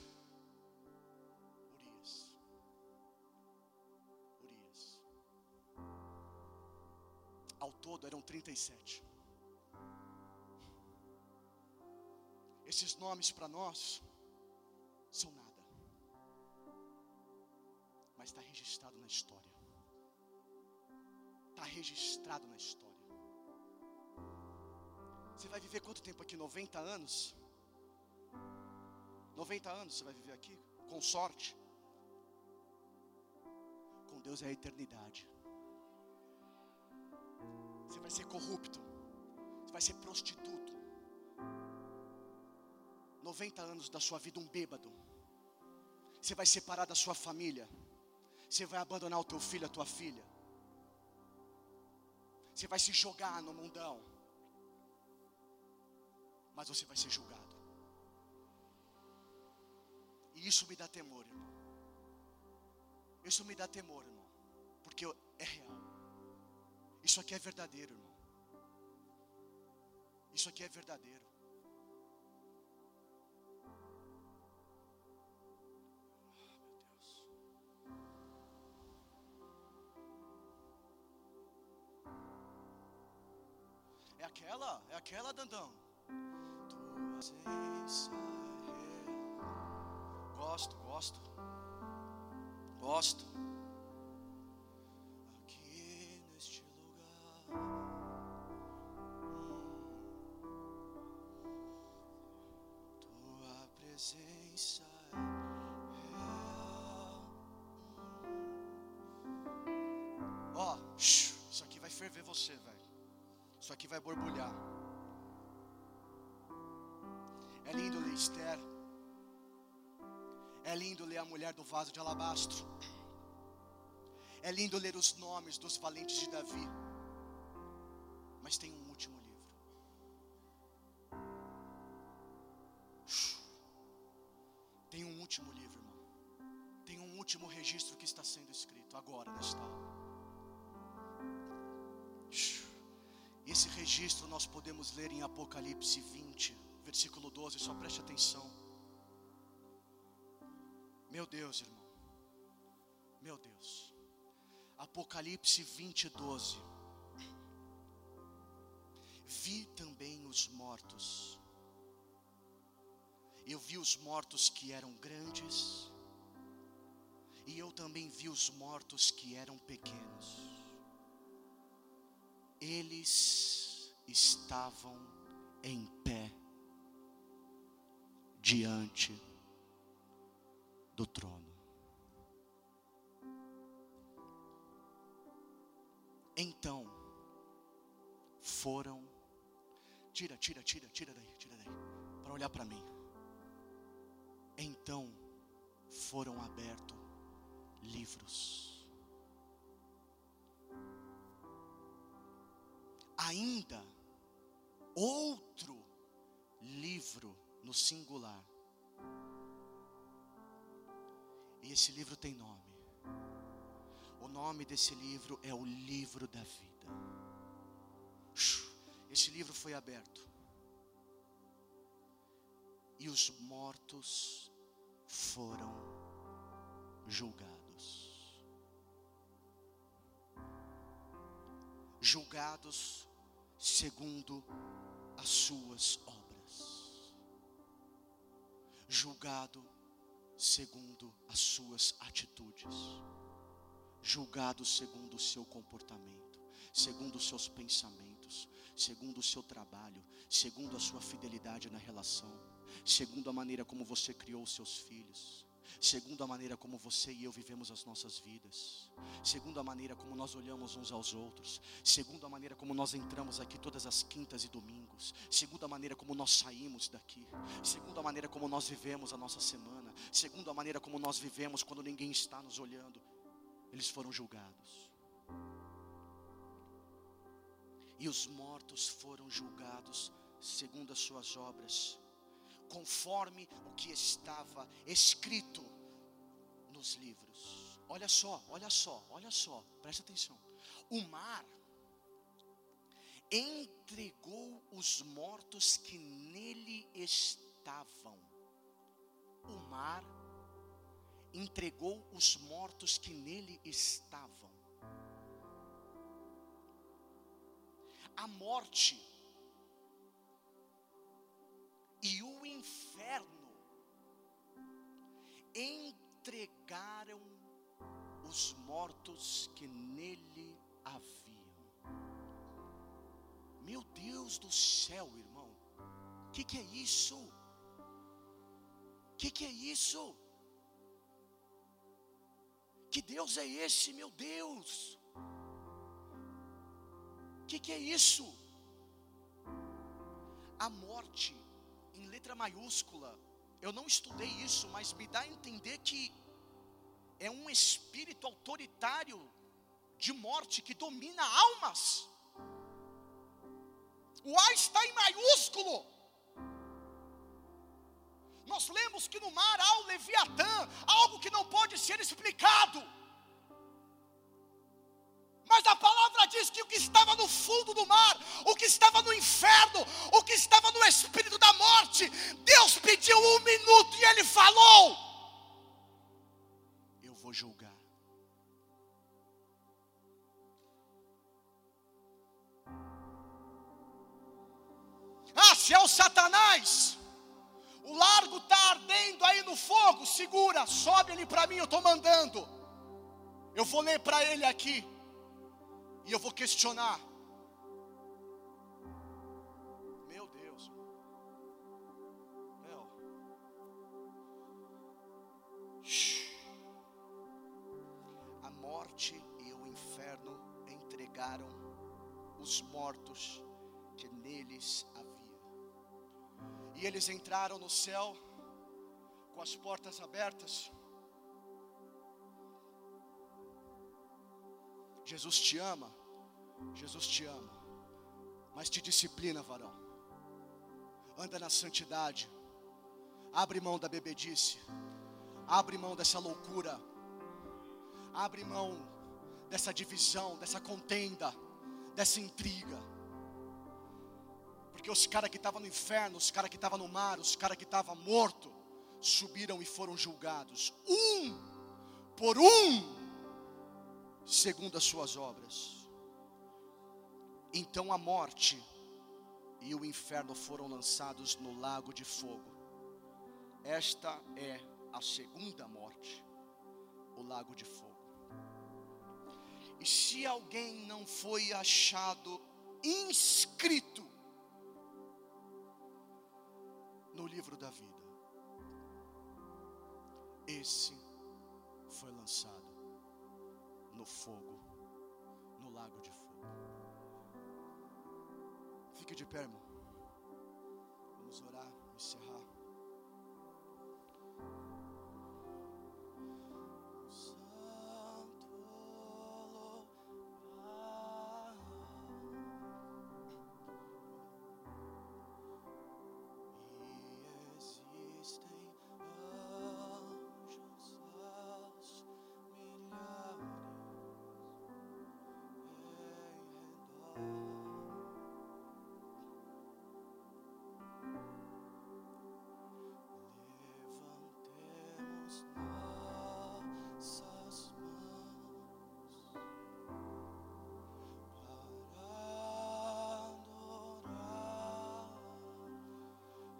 Ao todo eram 37. Esses nomes para nós são nada, mas está registrado na história. Está registrado na história. Você vai viver quanto tempo aqui? 90 anos? 90 anos você vai viver aqui? Com sorte? Com Deus é a eternidade. Você vai ser corrupto. Você vai ser prostituto. 90 anos da sua vida um bêbado. Você vai separar da sua família. Você vai abandonar o teu filho, a tua filha. Você vai se jogar no mundão. Mas você vai ser julgado. E isso me dá temor, irmão. Isso me dá temor, irmão. Porque é real. Isso aqui é verdadeiro, irmão. Isso aqui é verdadeiro. É aquela, é aquela, Dandão. É. Gosto, gosto. Gosto. Isso aqui vai borbulhar. É lindo ler Esther. É lindo ler a mulher do vaso de alabastro. É lindo ler os nomes dos valentes de Davi. Mas tem um último livro. Tem um último livro, irmão. Tem um último registro que está sendo escrito agora, nesta hora. Esse registro nós podemos ler em Apocalipse 20, versículo 12, só preste atenção. Meu Deus, irmão. Meu Deus. Apocalipse 20, 12. Vi também os mortos. Eu vi os mortos que eram grandes, e eu também vi os mortos que eram pequenos. Eles estavam em pé diante do trono. Então foram, tira, tira, tira, tira daí, tira daí, para olhar para mim. Então foram abertos livros. Ainda outro livro no singular. E esse livro tem nome. O nome desse livro é o livro da vida. Esse livro foi aberto. E os mortos foram julgados. Julgados segundo as suas obras. Julgado segundo as suas atitudes. Julgado segundo o seu comportamento, segundo os seus pensamentos, segundo o seu trabalho, segundo a sua fidelidade na relação, segundo a maneira como você criou os seus filhos, segundo a maneira como você e eu vivemos as nossas vidas, segundo a maneira como nós olhamos uns aos outros, segundo a maneira como nós entramos aqui todas as quintas e domingos, segundo a maneira como nós saímos daqui, segundo a maneira como nós vivemos a nossa semana, segundo a maneira como nós vivemos quando ninguém está nos olhando, eles foram julgados. E os mortos foram julgados segundo as suas obras conforme o que estava escrito nos livros. Olha só, olha só, olha só, presta atenção. O mar entregou os mortos que nele estavam. O mar entregou os mortos que nele estavam. A morte e o inferno entregaram os mortos que nele haviam. Meu Deus do céu, irmão, o que, que é isso? O que, que é isso? Que Deus é esse, meu Deus? O que, que é isso? A morte, em letra maiúscula, eu não estudei isso, mas me dá a entender que é um espírito autoritário de morte que domina almas. O A está em maiúsculo. Nós lemos que no mar há o Leviatã, algo que não pode ser explicado. Mas a palavra diz que o que estava no fundo do mar, o que estava no inferno, o que estava no espírito da morte, Deus pediu um minuto e ele falou: Eu vou julgar. Ah, se é o Satanás, o largo está ardendo aí no fogo, segura, sobe ele para mim, eu estou mandando. Eu vou ler para ele aqui, e eu vou questionar. Meu Deus, meu, a morte e o inferno entregaram os mortos que neles havia. E eles entraram no céu com as portas abertas. Jesus te ama, Jesus te ama, mas te disciplina, varão. Anda na santidade, abre mão da bebedice, abre mão dessa loucura, abre mão dessa divisão, dessa contenda, dessa intriga. Porque os caras que estavam no inferno, os caras que estavam no mar, os caras que estavam mortos, subiram e foram julgados, um por um, segundo as suas obras. Então a morte e o inferno foram lançados no lago de fogo. Esta é a segunda morte, o lago de fogo. E se alguém não foi achado inscrito no livro da vida, esse foi lançado no fogo, no lago de fogo. Fique de pé, irmão. Vamos orar, encerrar.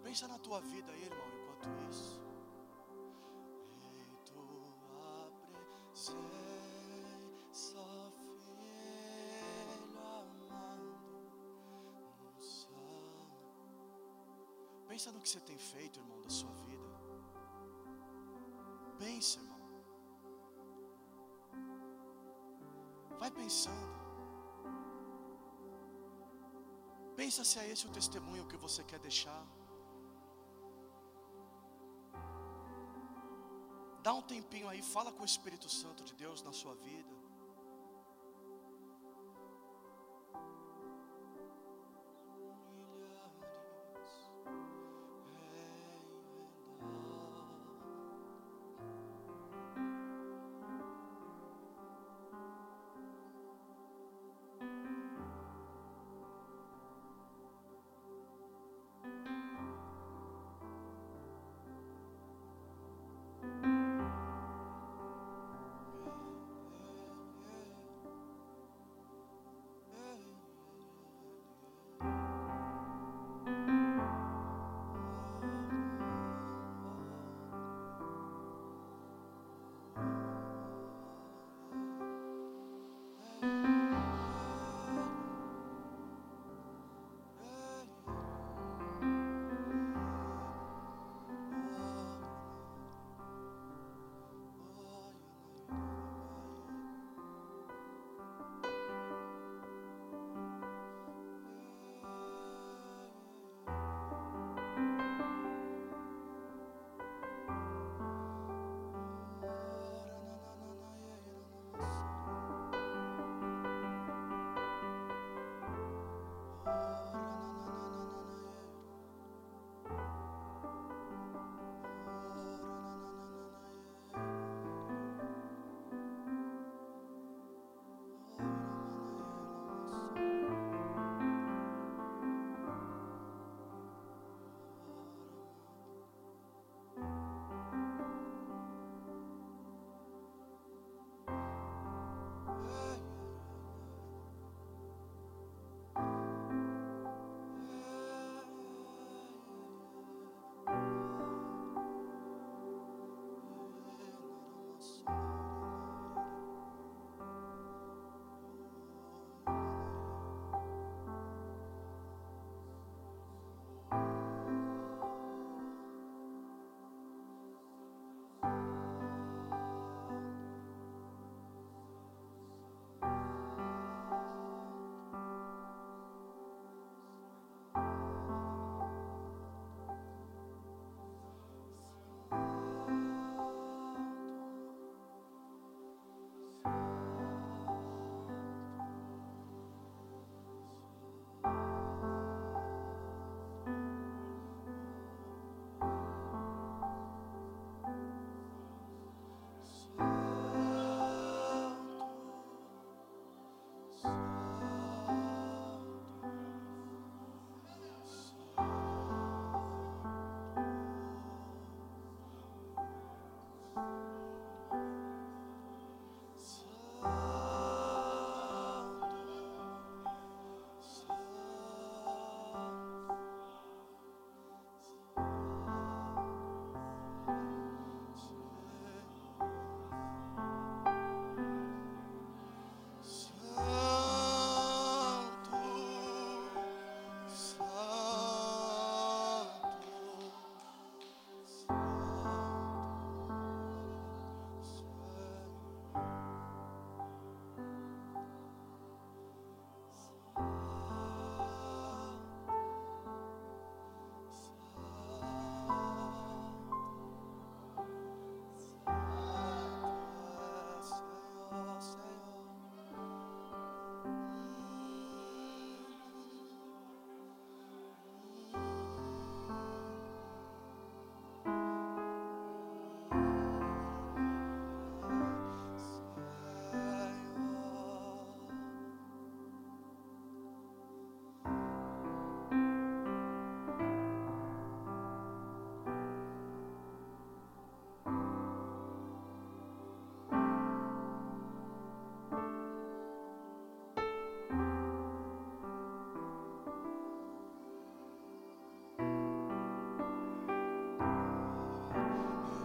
Pensa na tua vida aí, irmão, enquanto isso. Em tua presença. Pensa no que você tem feito, irmão, da sua vida. Pensa, irmão. Vai pensando. Pensa se é esse o testemunho que você quer deixar. Tempinho aí, fala com o Espírito Santo de Deus na sua vida.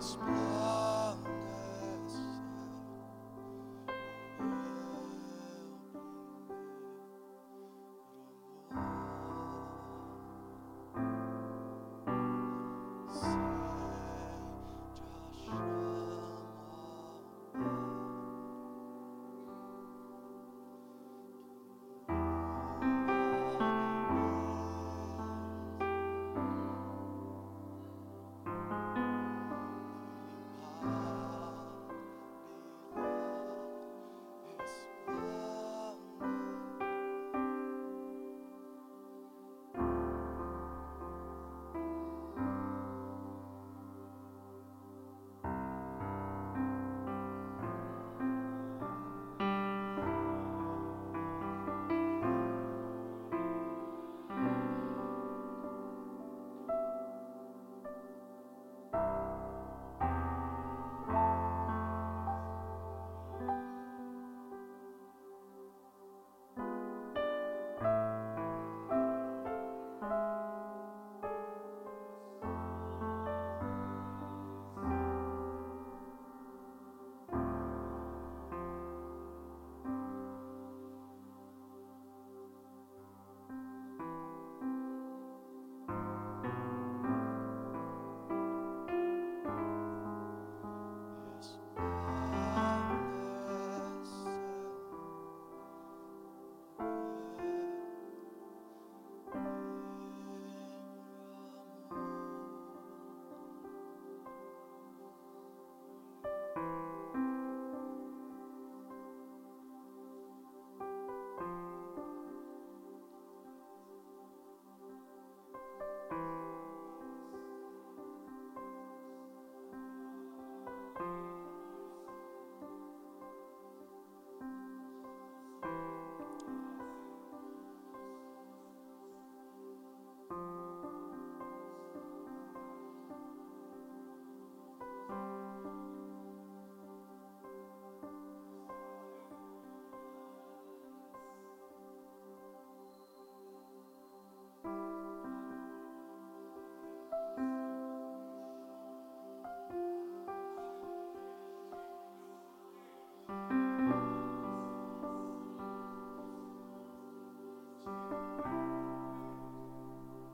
Espírito.